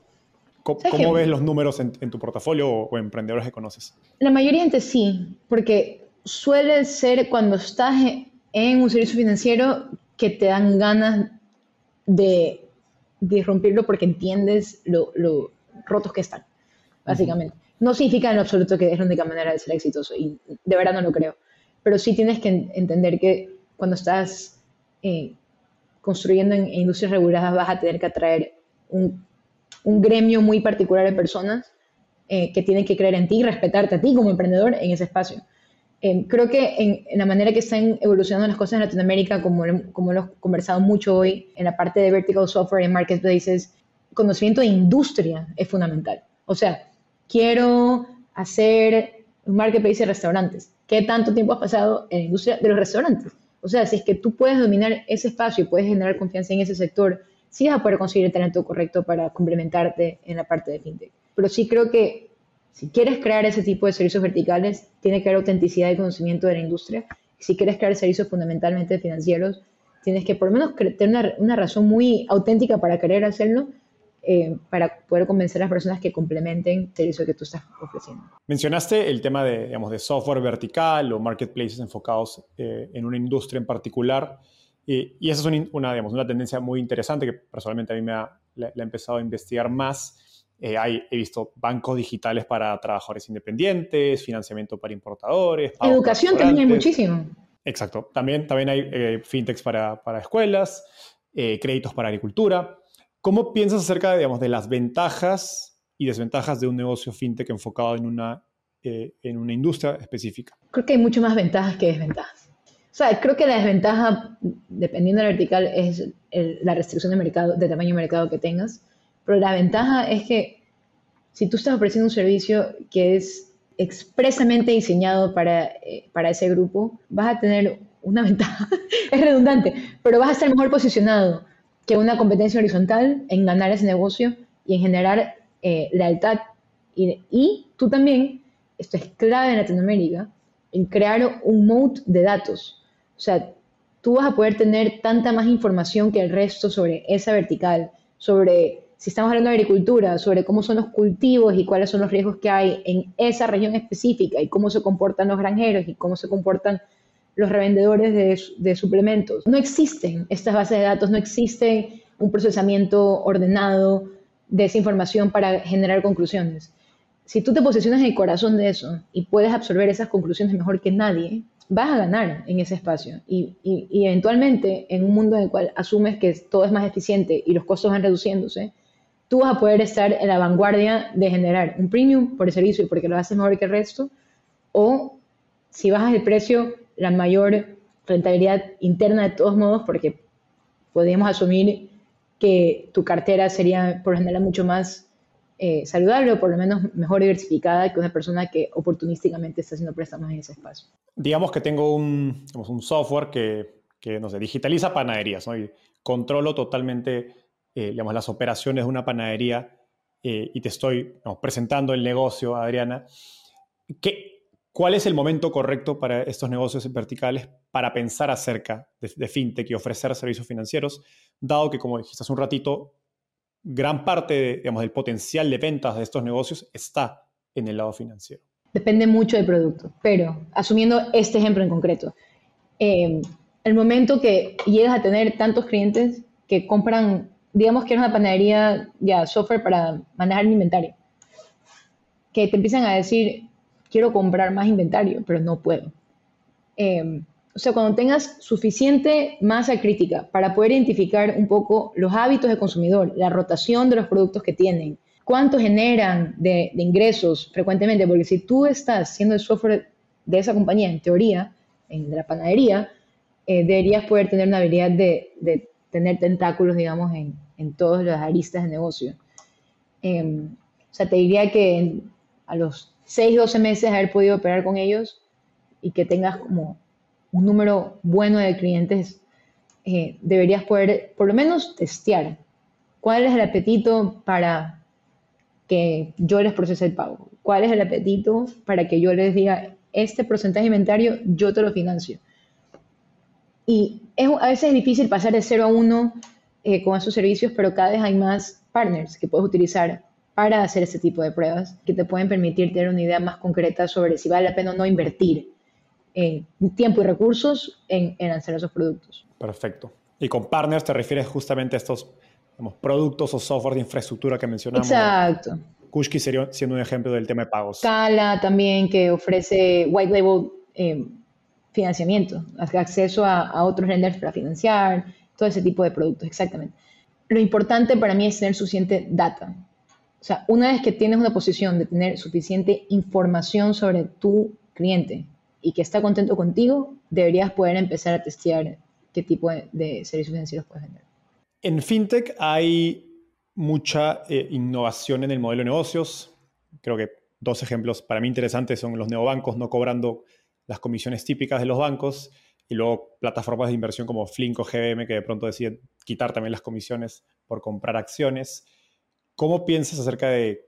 ¿Cómo, ves los números en, tu portafolio o, emprendedores que conoces? La mayoría gente sí, porque suele ser cuando estás en un servicio financiero que te dan ganas de, de porque entiendes lo, rotos que están, básicamente. No significa en absoluto que es la única manera de ser exitoso, y de verdad no lo creo. Pero sí tienes que entender que cuando estás eh, construyendo en, industrias reguladas vas a tener que atraer un, un gremio muy particular de personas eh, que tienen que creer en ti y respetarte a ti como emprendedor en ese espacio. Eh, creo que en, la manera que están evolucionando las cosas en Latinoamérica, como, como lo hemos conversado mucho hoy, en la parte de vertical software y marketplaces, conocimiento de industria es fundamental. O sea, quiero hacer un marketplace de restaurantes. ¿Qué tanto tiempo has pasado en la industria de los restaurantes? O sea, si es que tú puedes dominar ese espacio y puedes generar confianza en ese sector sí vas a poder conseguir el talento correcto para complementarte en la parte de fintech. Pero sí creo que si quieres crear ese tipo de servicios verticales, tiene que haber autenticidad y conocimiento de la industria. Si quieres crear servicios fundamentalmente financieros, tienes que por lo menos tener una, razón muy auténtica para querer hacerlo, eh, para poder convencer a las personas que complementen el servicio que tú estás ofreciendo. Mencionaste el tema de, digamos, de software vertical o marketplaces enfocados eh, en una industria en particular. Y, y esa es una, digamos, una tendencia muy interesante que personalmente a mí me ha, la he empezado a investigar más eh, hay, he visto bancos digitales para trabajadores independientes, financiamiento para importadores. Educación también hay muchísimo. Exacto. También, también hay eh, fintechs para, para escuelas, eh, créditos para agricultura. ¿Cómo piensas acerca de, digamos, de las ventajas y desventajas de un negocio fintech enfocado en una, en una industria específica? Creo que hay mucho más ventajas que desventajas. O sea, creo que la desventaja, dependiendo de la vertical, es la restricción de mercado, de tamaño de mercado que tengas. Pero la ventaja es que si tú estás ofreciendo un servicio que es expresamente diseñado para, eh, para ese grupo, vas a tener una ventaja. es redundante, pero vas a estar mejor posicionado que una competencia horizontal en ganar ese negocio y en generar eh, lealtad. Y, y, tú también, esto es clave en Latinoamérica, en crear un moat de datos. O sea, tú vas a poder tener tanta más información que el resto sobre esa vertical, sobre si estamos hablando de agricultura, sobre cómo son los cultivos y cuáles son los riesgos que hay en esa región específica y cómo se comportan los granjeros y cómo se comportan los revendedores de, suplementos. No existen estas bases de datos, no existe un procesamiento ordenado de esa información para generar conclusiones. Si tú te posicionas en el corazón de eso y puedes absorber esas conclusiones mejor que nadie, vas a ganar en ese espacio. Y, y eventualmente, en un mundo en el cual asumes que todo es más eficiente y los costos van reduciéndose, tú vas a poder estar en la vanguardia de generar un premium por el servicio y porque lo haces mejor que el resto, o si bajas el precio, la mayor rentabilidad interna de todos modos, porque podríamos asumir que tu cartera sería por general mucho más eh, saludable o por lo menos mejor diversificada que una persona que oportunísticamente está haciendo préstamos en ese espacio. Digamos que tengo un, un software que, que, no sé, digitaliza panaderías ¿no? y controlo totalmente eh, digamos, las operaciones de una panadería eh, y te estoy presentando el negocio, Adriana, ¿qué, ¿cuál es el momento correcto para estos negocios verticales para pensar acerca de, fintech y ofrecer servicios financieros, dado que, como dijiste hace un ratito, gran parte digamos, del potencial de ventas de estos negocios está en el lado financiero? Depende mucho del producto, pero asumiendo este ejemplo en concreto, eh, el momento que llegas a tener tantos clientes que compran digamos que era una panadería, ya, software para manejar el inventario, que te empiezan a decir, quiero comprar más inventario, pero no puedo. Em, o sea, cuando tengas suficiente masa crítica para poder identificar un poco los hábitos del consumidor, la rotación de los productos que tienen, cuánto generan de, ingresos frecuentemente, porque si tú estás haciendo el software de esa compañía, en teoría, en, de la panadería, eh, deberías poder tener una habilidad de, de tener tentáculos, digamos, en, en todas las aristas de negocio. Em, o sea, te diría que a los 6, 12 meses haber podido operar con ellos y que tengas como un número bueno de clientes, eh, deberías poder por lo menos testear cuál es el apetito para que yo les procese el pago, cuál es el apetito para que yo les diga, este porcentaje de inventario yo te lo financio. Y es, a veces es difícil pasar de 0 a 1 eh, con esos servicios, pero cada vez hay más partners que puedes utilizar para hacer ese tipo de pruebas que te pueden permitir tener una idea más concreta sobre si vale la pena o no invertir eh, tiempo y recursos en, lanzar esos productos. Perfecto. Y con partners te refieres justamente a estos productos o software de infraestructura que mencionamos. Exacto. Kushki sería siendo un ejemplo del tema de pagos. Scala también, que ofrece white label eh, financiamiento, acceso a, a, otros lenders para financiar, todo ese tipo de productos, exactamente. Lo importante para mí es tener suficiente data. O sea, una vez que tienes una posición de tener suficiente información sobre tu cliente y que está contento contigo, deberías poder empezar a testear qué tipo de, servicios financieros puedes vender. En FinTech hay mucha eh, innovación en el modelo de negocios. Creo que dos ejemplos para mí interesantes son los neobancos no cobrando las comisiones típicas de los bancos y luego plataformas de inversión como Flink o GBM que de pronto deciden quitar también las comisiones por comprar acciones. ¿Cómo piensas acerca de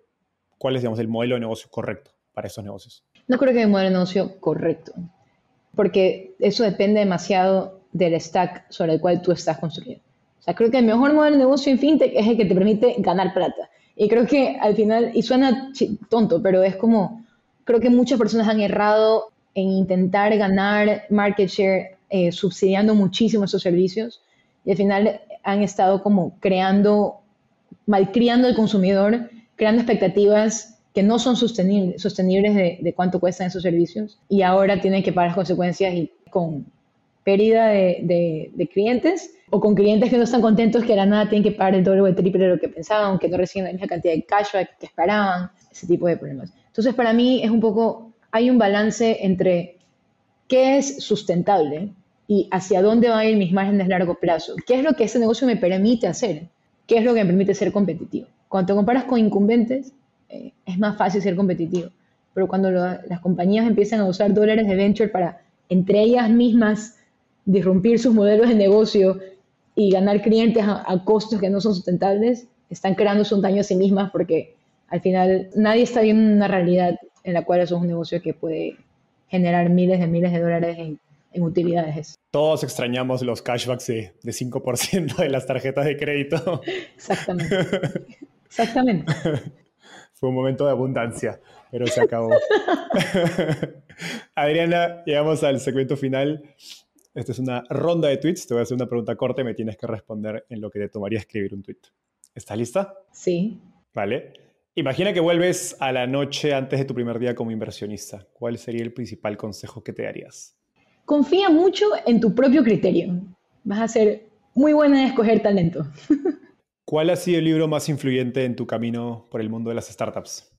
cuál es digamos, el modelo de negocio correcto para esos negocios? No creo que haya un modelo de negocio correcto, porque eso depende demasiado del stack sobre el cual tú estás construyendo. O sea, creo que el mejor modelo de negocio en fintech es el que te permite ganar plata. Y creo que al final, y suena tonto, pero es como, creo que muchas personas han errado en intentar ganar market share eh, subsidiando muchísimo esos servicios y al final han estado como creando, malcriando al consumidor, creando expectativas que no son sostenibles, sostenibles de, de, cuánto cuestan esos servicios y ahora tienen que pagar las consecuencias y con pérdida de, de, clientes o con clientes que no están contentos que a la nada tienen que pagar el doble o el triple de lo que pensaban, que no reciben la misma cantidad de cashback que esperaban, ese tipo de problemas. Entonces para mí es un poco, hay un balance entre qué es sustentable y hacia dónde van a ir mis márgenes a largo plazo. ¿Qué es lo que ese negocio me permite hacer? ¿Qué es lo que me permite ser competitivo? Cuando te comparas con incumbentes, eh, es más fácil ser competitivo. Pero cuando las compañías empiezan a usar dólares de venture para, entre ellas mismas, disrumpir sus modelos de negocio y ganar clientes a, costos que no son sustentables, están creando un daño a sí mismas porque al final nadie está viendo una realidad en la cual eso es un negocio que puede generar miles de miles de dólares en, utilidades. Todos extrañamos los cashbacks de, de 5% de las tarjetas de crédito. Exactamente. Exactamente. Fue un momento de abundancia, pero se acabó. Adriana, llegamos al segmento final. Esta es una ronda de tweets. Te voy a hacer una pregunta corta y me tienes que responder en lo que te tomaría escribir un tweet. ¿Estás lista? Sí. Vale. Imagina que vuelves a la noche antes de tu primer día como inversionista. ¿Cuál sería el principal consejo que te darías? Confía mucho en tu propio criterio. Vas a ser muy buena en escoger talento. ¿Cuál ha sido el libro más influyente en tu camino por el mundo de las startups?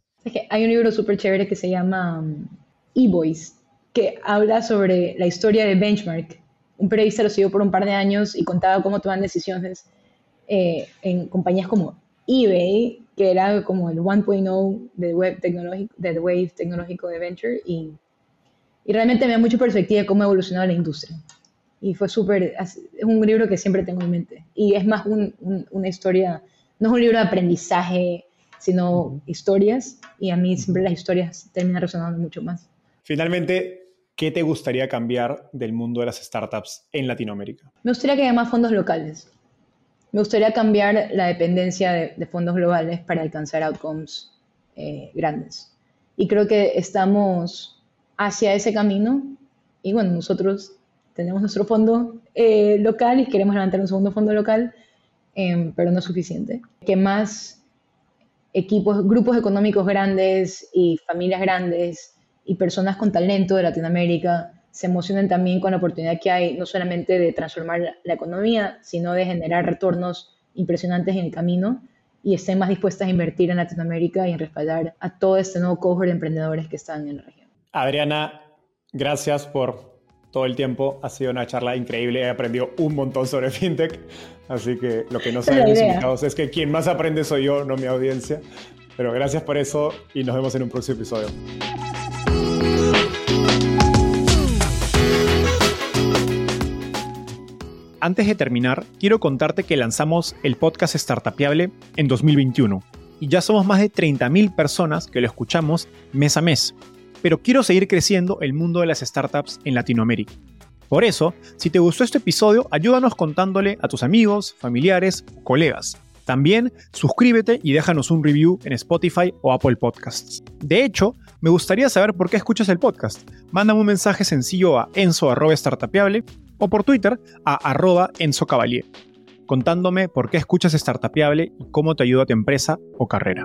hay un libro súper chévere que se llama um, E-Boys, que habla sobre la historia de Benchmark. Un periodista lo siguió por un par de años y contaba cómo toman decisiones eh, en compañías como eBay, que era como el 1.0 del web tecnológico, del wave tecnológico de Venture y, y realmente me da mucha perspectiva de cómo ha evolucionado la industria. Y fue súper, es un libro que siempre tengo en mente. Y es más una historia, no es un libro de aprendizaje, sino historias. Y a mí siempre las historias terminan resonando mucho más. Finalmente, ¿qué te gustaría cambiar del mundo de las startups en Latinoamérica? Me gustaría que haya más fondos locales. Me gustaría cambiar la dependencia de, fondos globales para alcanzar outcomes eh, grandes. Y creo que estamos hacia ese camino. Y bueno, nosotros tenemos nuestro fondo eh, local y queremos levantar un segundo fondo local, em, pero no es suficiente. Que más equipos, grupos económicos grandes y familias grandes y personas con talento de Latinoamérica se emocionen también con la oportunidad que hay no solamente de transformar la economía, sino de generar retornos impresionantes en el camino y estén más dispuestas a invertir en Latinoamérica y en respaldar a todo este nuevo cohort de emprendedores que están en la región. Adriana, gracias por todo el tiempo. Ha sido una charla increíble. He aprendido un montón sobre fintech. Así que lo que no saben mis invitados es que quien más aprende soy yo, no mi audiencia. Pero gracias por eso y nos vemos en un próximo episodio. Antes de terminar, quiero contarte que lanzamos el podcast Startupiable en 2021 y ya somos más de 30.000 personas que lo escuchamos mes a mes. Pero quiero seguir creciendo el mundo de las startups en Latinoamérica. Por eso, si te gustó este episodio, ayúdanos contándole a tus amigos, familiares colegas. También suscríbete y déjanos un review en Spotify o Apple Podcasts. De hecho, me gustaría saber por qué escuchas el podcast. Mándame un mensaje sencillo a enzo.startapeable o por Twitter a arroba Enzo Cavalier, contándome por qué escuchas Startupiable y cómo te ayuda a tu empresa o carrera.